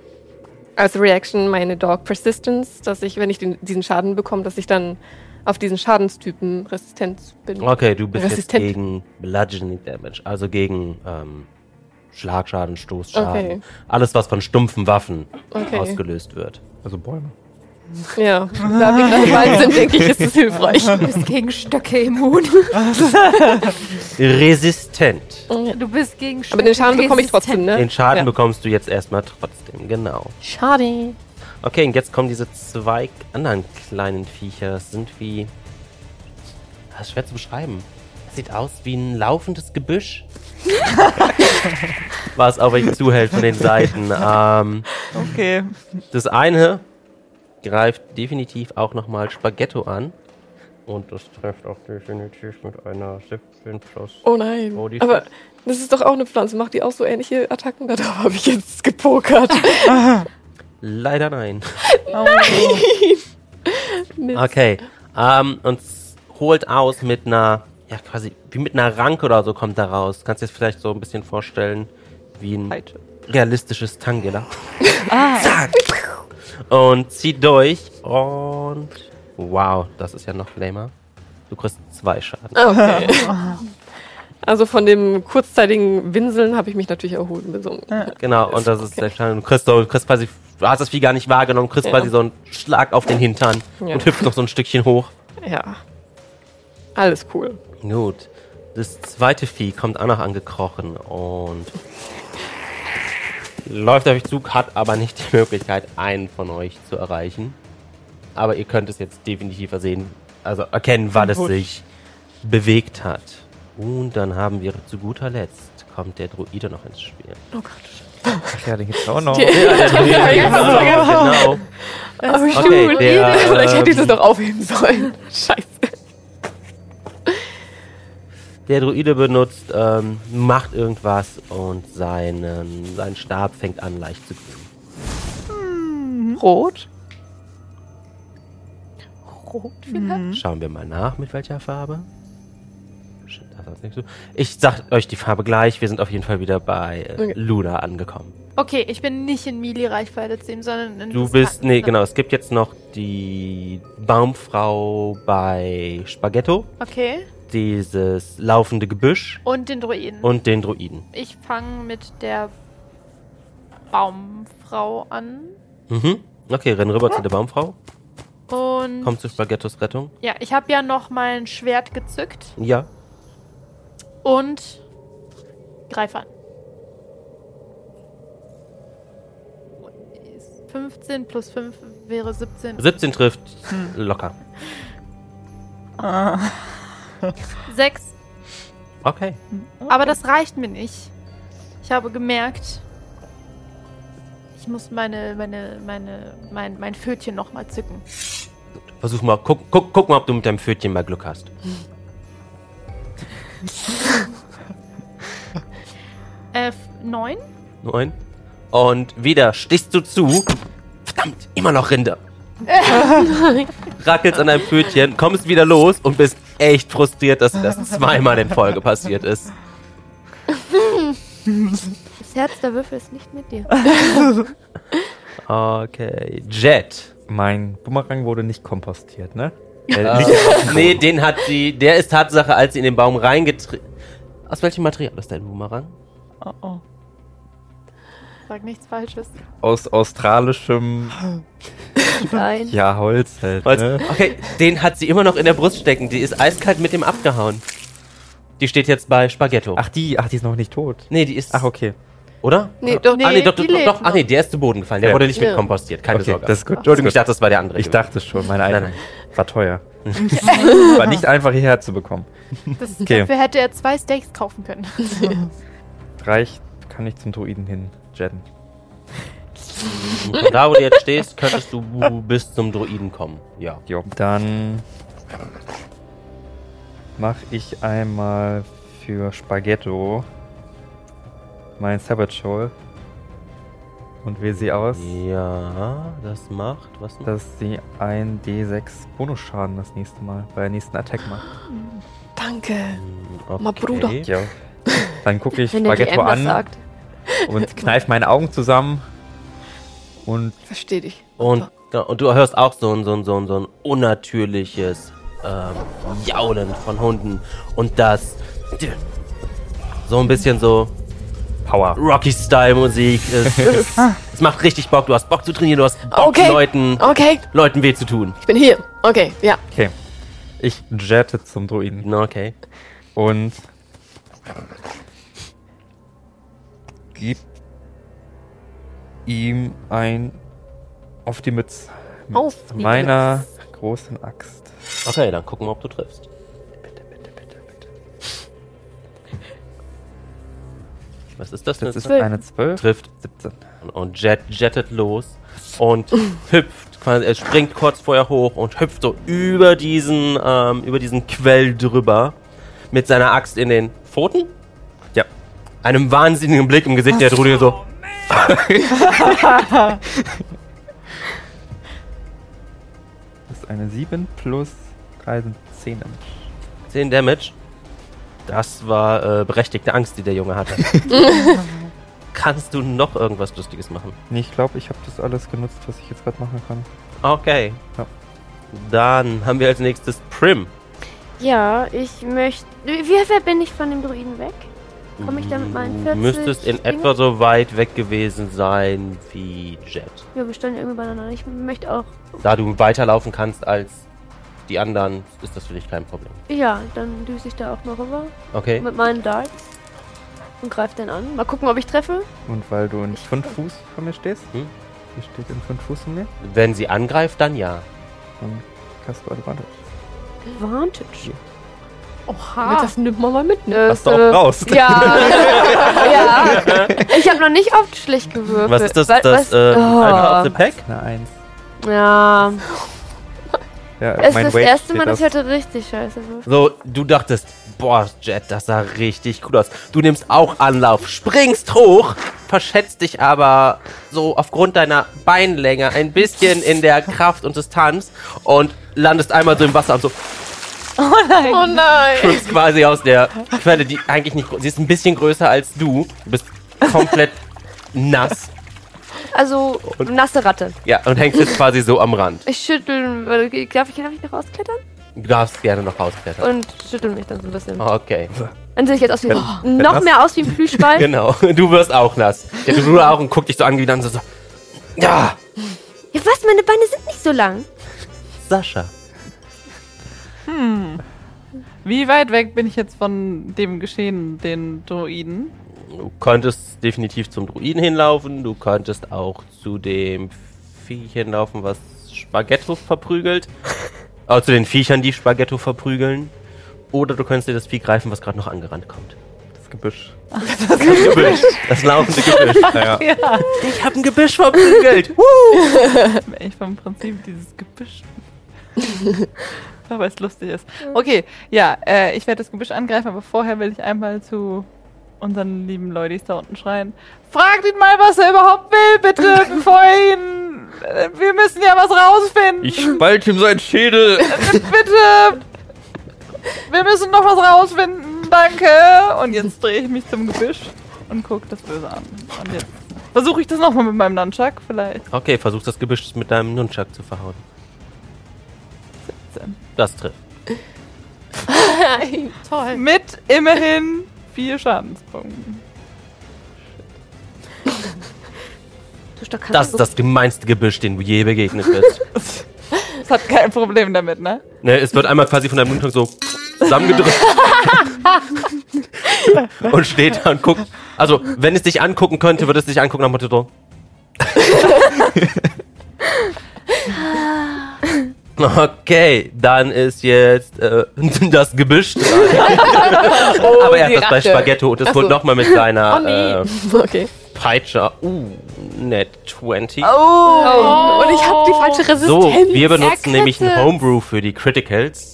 als Reaction meine Dog Persistence, dass ich, wenn ich den, diesen Schaden bekomme, dass ich dann auf diesen Schadenstypen resistent bin. Okay, du bist Resistent. jetzt gegen Bludgeoning Damage, also gegen ähm, Schlagschaden, Stoßschaden. Okay. Alles, was von stumpfen Waffen Okay. ausgelöst wird. Also Bäume. Ja, da wir gerade weit sind, denke ich, ist es hilfreich. Du bist gegen Stöcke immun. Resistent. Du bist gegen Stöcke Aber den Schaden bekomme ich trotzdem, ne? Den Schaden Ja. bekommst du jetzt erstmal trotzdem, genau. Schade. Okay, und jetzt kommen diese zwei anderen kleinen Viecher. Das sind wie. Das ist schwer zu beschreiben. Das sieht aus wie ein laufendes Gebüsch. Was auf euch zuhält von den Seiten. Ähm, Okay. Das eine greift definitiv auch nochmal Spaghetto an. Und das trifft auch definitiv mit einer 17 plus. Oh nein. Oh, die Aber das ist doch auch eine Pflanze. Macht die auch so ähnliche Attacken? Darauf habe ich jetzt gepokert. Leider nein. Oh. Mist. Okay. Ähm, und holt aus mit einer, ja quasi, wie mit einer Ranke oder so kommt da raus. Kannst du dir das vielleicht so ein bisschen vorstellen, wie ein realistisches Tangela. Zack. Und zieht durch und wow, das ist ja noch flamer. Du kriegst zwei Schaden. Okay. Also von dem kurzzeitigen Winseln habe ich mich natürlich erholt so einem Genau, und das ist der Schaden. Du kriegst, so, du kriegst quasi, du hast das Vieh gar nicht wahrgenommen, kriegst Ja. quasi so einen Schlag auf den Hintern Ja. und hüpft noch so ein Stückchen hoch. Ja. Alles cool. Gut. Das zweite Vieh kommt auch noch angekrochen und läuft auf euch zu, hat aber nicht die Möglichkeit, einen von euch zu erreichen. Aber ihr könnt es jetzt definitiv sehen, also erkennen, wann es sich bewegt hat. Und dann haben wir zu guter Letzt kommt der Druide noch ins Spiel. Oh Gott. Ach ja, den gibt's auch noch. Ja, der Druide, genau. Shoot. Okay, der, Vielleicht hätte ich das ähm, doch aufheben sollen. Scheiße. Der Druide benutzt, ähm, macht irgendwas und seinen, sein Stab fängt an leicht zu glühen. Rot? Rot vielleicht? Schauen wir mal nach, mit welcher Farbe. Ich sag euch die Farbe gleich, wir sind auf jeden Fall wieder bei äh, Okay. Luna angekommen. Okay, ich bin nicht in Melee-Reichweite zu ihm, sondern in Du bist, nee, ne? genau, es gibt jetzt noch die Baumfrau bei Spaghetto, Okay. Dieses laufende Gebüsch Und den Druiden. und den Druiden. ich fange mit der Baumfrau an. Mhm. Okay, renn rüber zu der Baumfrau. Und Komm zu Spaghettos Rettung. ja, ich habe ja noch mein Schwert gezückt Ja. und greife an. 15 plus 5 wäre 17. 17 trifft locker. 6. Okay. Aber das reicht mir nicht. Ich habe gemerkt, Ich muss meine, meine, meine, mein, mein Pfötchen nochmal zücken. Versuch mal, guck, guck, guck mal, ob du mit deinem Pfötchen mal Glück hast. Äh, neun? Neun. Und wieder stichst du zu. Verdammt, immer noch Rinder. Rackelst an deinem Pfötchen, kommst wieder los und bist echt frustriert, dass das zweimal in Folge passiert ist. Das Herz der Würfel ist nicht mit dir. Okay. Jet. Mein Bumerang wurde nicht kompostiert, ne? Äh, nee, den hat sie. Der ist Tatsache, als sie in den Baum reingetreten. Aus welchem Material ist dein Boomerang? Oh, oh. Sag nichts Falsches. Aus australischem Nein. ja, Holz halt. Holz. Ne? Okay, den hat sie immer noch in der Brust stecken. Die ist eiskalt mit dem abgehauen. Die steht jetzt bei Spaghetto. Ach, die, ach, die ist noch nicht tot. nee, die ist. Ach, okay. Oder? Nee, doch. ah, nee, doch, doch, doch. Ach noch. nee, der ist zu Boden gefallen. Der Ja. wurde nicht Ja. mit kompostiert. Keine Okay, Sorge. das ist gut. Entschuldigung, ich dachte, das war der andere. Ich dachte schon, meine Nein, eigene. nein. War teuer. War nicht einfach hierher zu bekommen. Das, Okay. Dafür hätte er zwei Steaks kaufen können. Reicht, kann ich zum Druiden hin jetten. Da, wo du jetzt stehst, könntest du bis zum Druiden kommen. Ja. Jo, dann mache ich einmal für Spaghetto mein Savage Hole und wähle sie aus, Ja, das macht. Was noch? dass sie ein D6 Bonusschaden das nächste Mal bei der nächsten Attack macht. Danke. Okay. Mal Bruder. Ja. Dann gucke ich Spaghetto an sagt. und kneif meine Augen zusammen und Versteh dich. Und, und du hörst auch so ein, so ein, so ein, so ein unnatürliches ähm, Jaulen von Hunden. Und das. So ein bisschen so Power. Rocky-Style-Musik. Es, es, es macht richtig Bock. Du hast Bock zu trainieren, du hast Bock, Okay. Leuten, Okay, Leuten weh zu tun. ich bin hier. Okay, ja. Okay. Ich jette zum Druiden Okay. und gib ihm ein auf die Mütze mit Auf die meiner großen Axt. Okay, dann gucken wir, ob du triffst. Bitte, bitte, bitte, bitte. Was ist das denn? Das ist Zwölf. eine 12. trifft 17. und Jet jettet los und hüpft, quasi, er springt kurz vorher hoch und hüpft so über diesen, ähm, über diesen Quell drüber mit seiner Axt in den Pfoten. Ja. Einem wahnsinnigen Blick im Gesicht der Trude so. Das ist eine 7 plus 3 sind 10 Damage. 10 Damage. Das war äh, berechtigte Angst, die der Junge hatte. Kannst du noch irgendwas Lustiges machen? Nee, ich glaube, ich habe das alles genutzt, was ich jetzt gerade machen kann. Okay. Ja. Dann haben wir als nächstes Prim. Ja, ich möchte. Wie weit bin ich von dem Druiden weg? Komme ich da mit meinen 40? Du müsstest in Sprünge? etwa so weit weg gewesen sein wie Jet. Wir bestanden irgendwie beieinander. Ich möchte auch. Da du weiterlaufen kannst als die anderen, ist das für dich kein Problem. Ja, dann düse ich da auch mal rüber Okay? mit meinen Darts und greife den an. Mal gucken, ob ich treffe. Und weil du in 5 Fuß von mir stehst, Hm? hier steht in 5 Fuß von mir, Wenn sie angreift, dann ja. dann kannst du Advantage. Advantage. Oha. Das nimmt man mal mit, ne? Das, Hast du auch äh, raus. Ja. ja. Ich habe noch nicht auf schlecht gewürfelt. Was ist das? Wa- das was- äh, oh. Of the Pack? Eine 1. Ja. Ja, Es ist das Weight erste Mal, dass ich heute richtig scheiße würfel. So, du dachtest, boah, Jet, das sah richtig cool aus. Du nimmst auch Anlauf, springst hoch, verschätzt dich aber so aufgrund deiner Beinlänge ein bisschen in der Kraft und Distanz und landest einmal so im Wasser und so Oh nein. schwimmst quasi aus der Quelle, die eigentlich nicht groß Sie ist ein bisschen größer als du. Du bist komplett nass. Also, nasse Ratte. Ja, und hängst jetzt quasi so am Rand. Ich schüttel. Darf ich, darf ich noch rausklettern? Du darfst gerne noch rausklettern. Und schüttel mich dann so ein bisschen. Okay, Dann sehe ich jetzt aus wie Wenn- wenn noch nass- mehr aus wie ein Plüschball. genau. Du wirst auch nass. Der tut auch und guckt dich so an wie dann so. so ja, Ja, was? Meine Beine sind nicht so lang. Sascha. Wie weit weg bin ich jetzt von dem Geschehen, den Druiden? Du könntest definitiv zum Druiden hinlaufen. Du könntest auch zu dem Viech hinlaufen, was Spaghetto verprügelt. Äh, zu den Viechern, die Spaghetto verprügeln. Oder du könntest dir das Vieh greifen, was gerade noch angerannt kommt. Das Gebüsch. Das Gebüsch. Das laufende Gebüsch. Ja. Ja, Ich hab ein Gebüsch verprügelt. ich vom Prinzip dieses Gebüsch. Aber es lustig ist. Okay, ja, äh, ich werde das Gebüsch angreifen, aber vorher will ich einmal zu unseren lieben Leute da unten schreien. Fragt ihn mal, was er überhaupt will, bitte, bevor er ihn. Äh, wir müssen ja was rausfinden. Ich spalte ihm seinen Schädel. bitte! Wir müssen noch was rausfinden, danke! Und jetzt drehe ich mich zum Gebüsch und gucke das Böse an. Und jetzt versuche ich das nochmal mit meinem Nunchuck, vielleicht. Okay, versuch das Gebüsch mit deinem Nunchuck zu verhauen. Das trifft. Nein, toll. Mit immerhin vier Schadenspunkten. Das ist das gemeinste Gebüsch, dem du je begegnet bist. Das hat kein Problem damit, ne? ne, es wird einmal quasi von deinem Nunchuck so zusammengedrückt. und steht da und guckt. Also, wenn es dich angucken könnte, würde es dich angucken nach Motto so. Okay, dann ist jetzt äh, das Gebüsch dran. Aber er hat das bei Rache. Spaghetto und es so. nochmal mit seiner Oh, nee. äh, Okay. Peitsche. Uh, net 20. Oh. Und ich habe die falsche Resistenz. So, wir benutzen nämlich ein. Homebrew für die Criticals.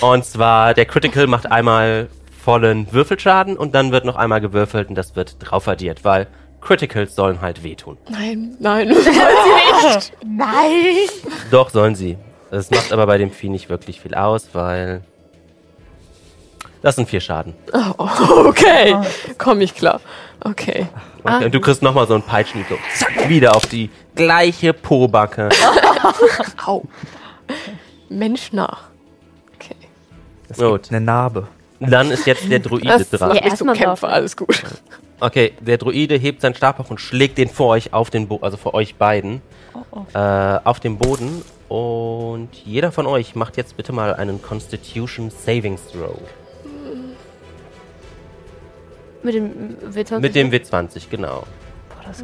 Und zwar, der Critical macht einmal vollen Würfelschaden und dann wird noch einmal gewürfelt und das wird drauf addiert, weil Criticals sollen halt wehtun. Nein, nein. Nein. Doch, sollen sie. Das macht aber bei dem Vieh nicht wirklich viel aus, weil... Das sind vier Schaden. Oh, okay. Komm ich klar. Okay. Okay, und du kriegst nochmal so einen Peitschenhieb, so zack, wieder auf die gleiche Pobacke. Au. Mensch nach. Okay. Es Gut. eine Narbe. Dann ist jetzt der Druide Das dran. Ja, mich erst zum mal Kämpfer. drauf. Alles gut. Okay, der Druide hebt seinen Stab auf und schlägt den vor euch auf den Boden, also vor euch beiden, äh, auf den Boden. Und jeder von euch macht jetzt bitte mal einen Constitution Savings Throw. Mit dem W20. Mit dem W20, genau.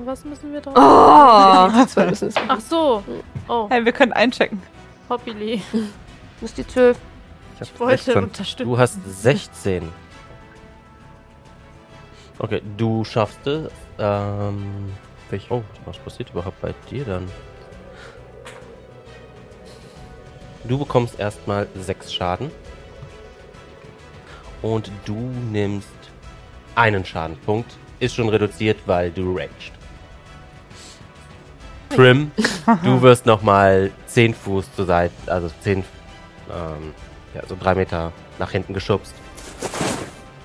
Was müssen wir drauf? Oh! Ach so. Oh, Hey, wir können einchecken. Hoppili. Muss die 12. Ich, hab Ich wollte 16. unterstützen. Du hast 16. Okay, du schaffst es. Ähm, oh, was passiert überhaupt bei dir dann? Du bekommst erstmal 6 Schaden. Und du nimmst einen Schadenpunkt. Ist schon reduziert, weil du raged. Trim, du wirst nochmal 10 Fuß zur Seite, also 10, ähm, ja, so 3 Meter nach hinten geschubst.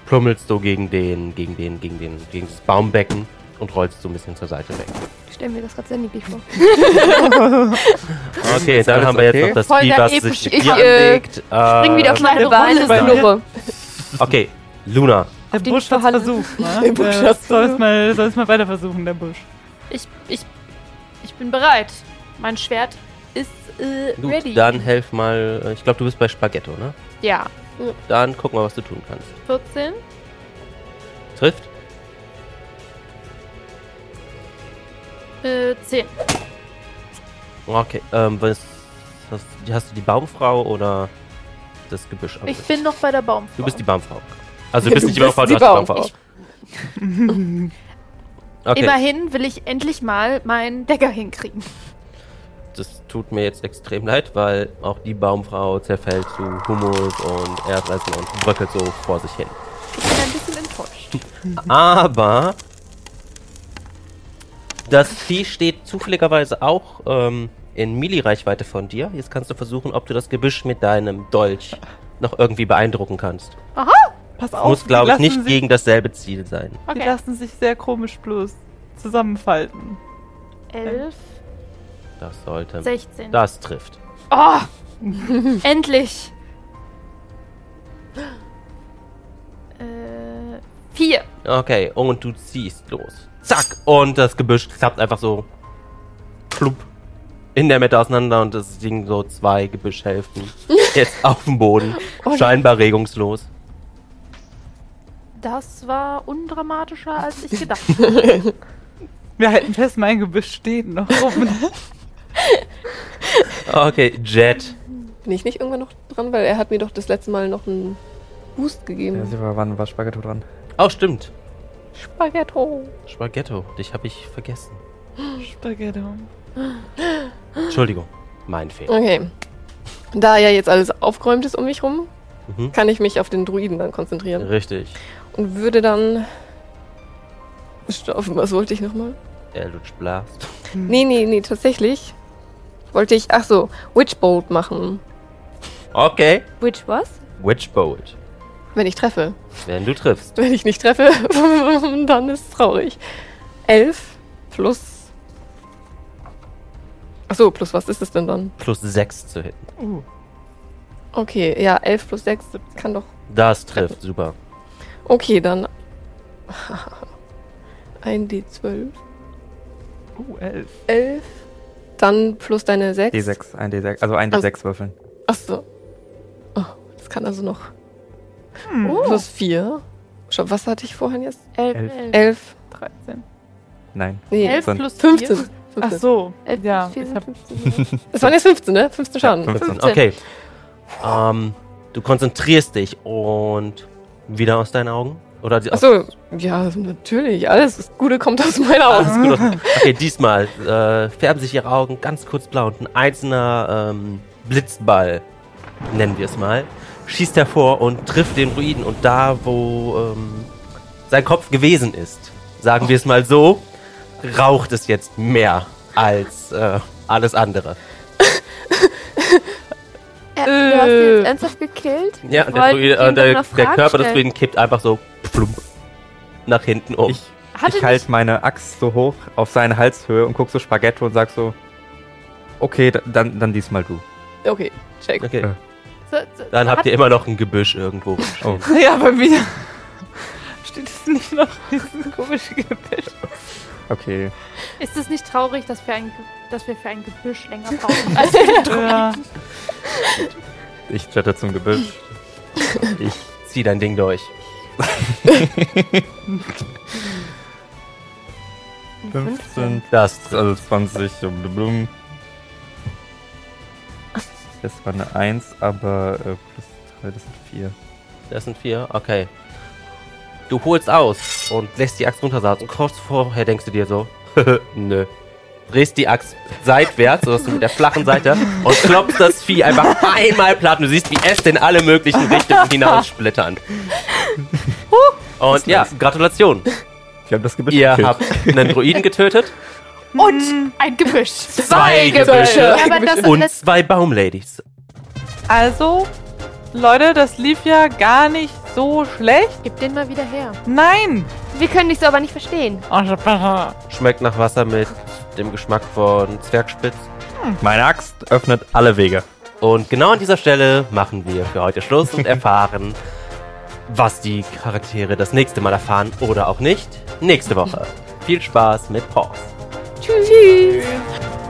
Plummelst so gegen den, gegen den, gegen den, gegen das Baumbecken und rollst so ein bisschen zur Seite weg. Ich stelle mir das gerade sehr niedlich vor. Okay, dann haben wir jetzt okay? noch das Voll Vieh, was epische- sich Ich, hier äh, anlegt. Spring wieder auf meine Beine, knurre. Okay, Luna. Der die Busch hat versucht, ne? Der Busch soll es mal, soll's mal weiter versuchen, der Busch. Ich, ich, ich bin bereit. Mein Schwert ist äh, Gut, ready. dann helf mal. äh, Ich glaube, du bist bei Spaghetto, ne? Ja. Dann guck mal, was du tun kannst. 14. Trifft? Äh, 10. Okay, ähm, was. Hast, hast du die Baumfrau oder das Gebüsch? Ich bin noch bei der Baumfrau. Du bist die Baumfrau. Also, du bist Du nicht die Baumfrau, du hast die Baumfrau. Baum- Okay, Immerhin will ich endlich mal meinen Decker hinkriegen. das tut mir jetzt extrem leid, weil auch die Baumfrau zerfällt zu Humus und Erdreisen und bröckelt so vor sich hin. Ich bin ein bisschen enttäuscht. Aber das Vieh steht zufälligerweise auch ähm, in Mili-Reichweite von dir. Jetzt kannst du versuchen, ob du das Gebüsch mit deinem Dolch noch irgendwie beeindrucken kannst. Pass auf, Muss, die glaube ich, nicht gegen dasselbe Ziel sein. Die Okay. lassen sich sehr komisch bloß zusammenfalten. 11, Das sollte. 16. Das trifft. Oh! Endlich! Äh, 4. Okay, und du ziehst los. Zack! Und das Gebüsch klappt einfach so plupp in der Mitte auseinander und es liegen so zwei Gebüschhälften jetzt auf dem Boden. Scheinbar regungslos. Das war undramatischer, als ich gedacht Wir halten fest, mein Gebüsch steht noch rum. Okay, Jet. Bin ich nicht irgendwann noch dran? Weil er hat mir doch das letzte Mal noch einen Boost Ja, gegeben. sie war, wann war Spaghetto dran? Oh, stimmt. Spaghetto. Spaghetto, dich habe ich vergessen. Spaghetti. Entschuldigung, mein Fehler. Okay. Da ja jetzt alles aufgeräumt ist um mich rum, Mhm. kann ich mich auf den Druiden dann konzentrieren. Richtig. Und würde dann. Stopp, was wollte ich nochmal? Eldritch Blast. Nee, nee, nee, tatsächlich. Wollte ich, ach so, Witchbolt machen. Okay. Which was? Witchbolt. Wenn ich treffe. Wenn du triffst. Wenn ich nicht treffe, dann ist es traurig. 11 plus. Achso, plus was ist es denn dann? Plus 6 zu hitten. Okay, ja, 11 plus 6 kann doch. Das trifft, super. Okay, dann. Ein D12. Uh, 11. 11. Dann plus deine 6. D6, ein D6, also ein Also- D6 würfeln. Achso. Oh, das kann also noch. Hm. Oh. Plus 4. Schau, was hatte ich vorhin jetzt? 11. Elf. 11. 13. Nein. Nee, 11 Son- plus 15. 4. Ach 15. so. 11 Ja, plus 4 ich sind hab, 15. Es waren jetzt 15, ne? 15 Schaden. Ja, 15. 15. Okay. Ähm, du konzentrierst dich und wieder aus deinen Augen? Oder die, Achso, ja, natürlich. Alles das Gute kommt aus meinen Augen. Okay, diesmal äh, färben sich ihre Augen ganz kurz blau und ein einzelner ähm, Blitzball, nennen wir es mal, schießt hervor und trifft den Druiden. Und da, wo ähm, sein Kopf gewesen ist, sagen wir es mal so, raucht es jetzt mehr als äh, alles andere. Äh, du hast ihn jetzt ernsthaft gekillt? Ja, und der, Druide, äh, der, der Körper des? Druiden kippt einfach so plump nach hinten um. Ich, ich halte meine Axt so hoch auf seine Halshöhe und guck so Spaghetto und sag so, okay, da- dann, dann diesmal du. Okay, check. okay, äh, dann habt ihr immer noch ein Gebüsch irgendwo. Oh. ja, bei mir steht es nicht noch dieses komische Gebüsch. Okay. Ist es nicht traurig, dass wir, ein, dass wir für ein Gebüsch länger brauchen? als für Ja. Ich jette zum Gebüsch. Ich zieh dein Ding durch. 15, Das also 20 und blum. Das war eine 1, aber äh, plus 3, das sind 4. Das sind vier, okay. Du holst aus und lässt die Axt runtersausen. Und kurz vorher denkst du dir so, nö. Drehst die Axt seitwärts, sodass du mit der flachen Seite und klopfst das Vieh einfach einmal platt. Und du siehst, wie Äste in alle möglichen Richtungen hinaussplittern. Und ja, Gratulation. Wir haben das Gebüsch Ihr habt einen Druiden getötet Und ein Gebüsch. Zwei Gebüsche. Aber das, und zwei Baumladies. Also, Leute, das lief ja gar nicht so schlecht. gib den mal wieder her. Nein! Wir können dich so aber nicht verstehen. Schmeckt nach Wasser mit dem Geschmack von Zwergspitz. Meine Axt öffnet alle Wege. Und genau an dieser Stelle machen wir für heute Schluss und erfahren, was die Charaktere das nächste Mal erfahren oder auch nicht. Nächste Woche. Viel Spaß mit Pause. Tschüss. Tschüss.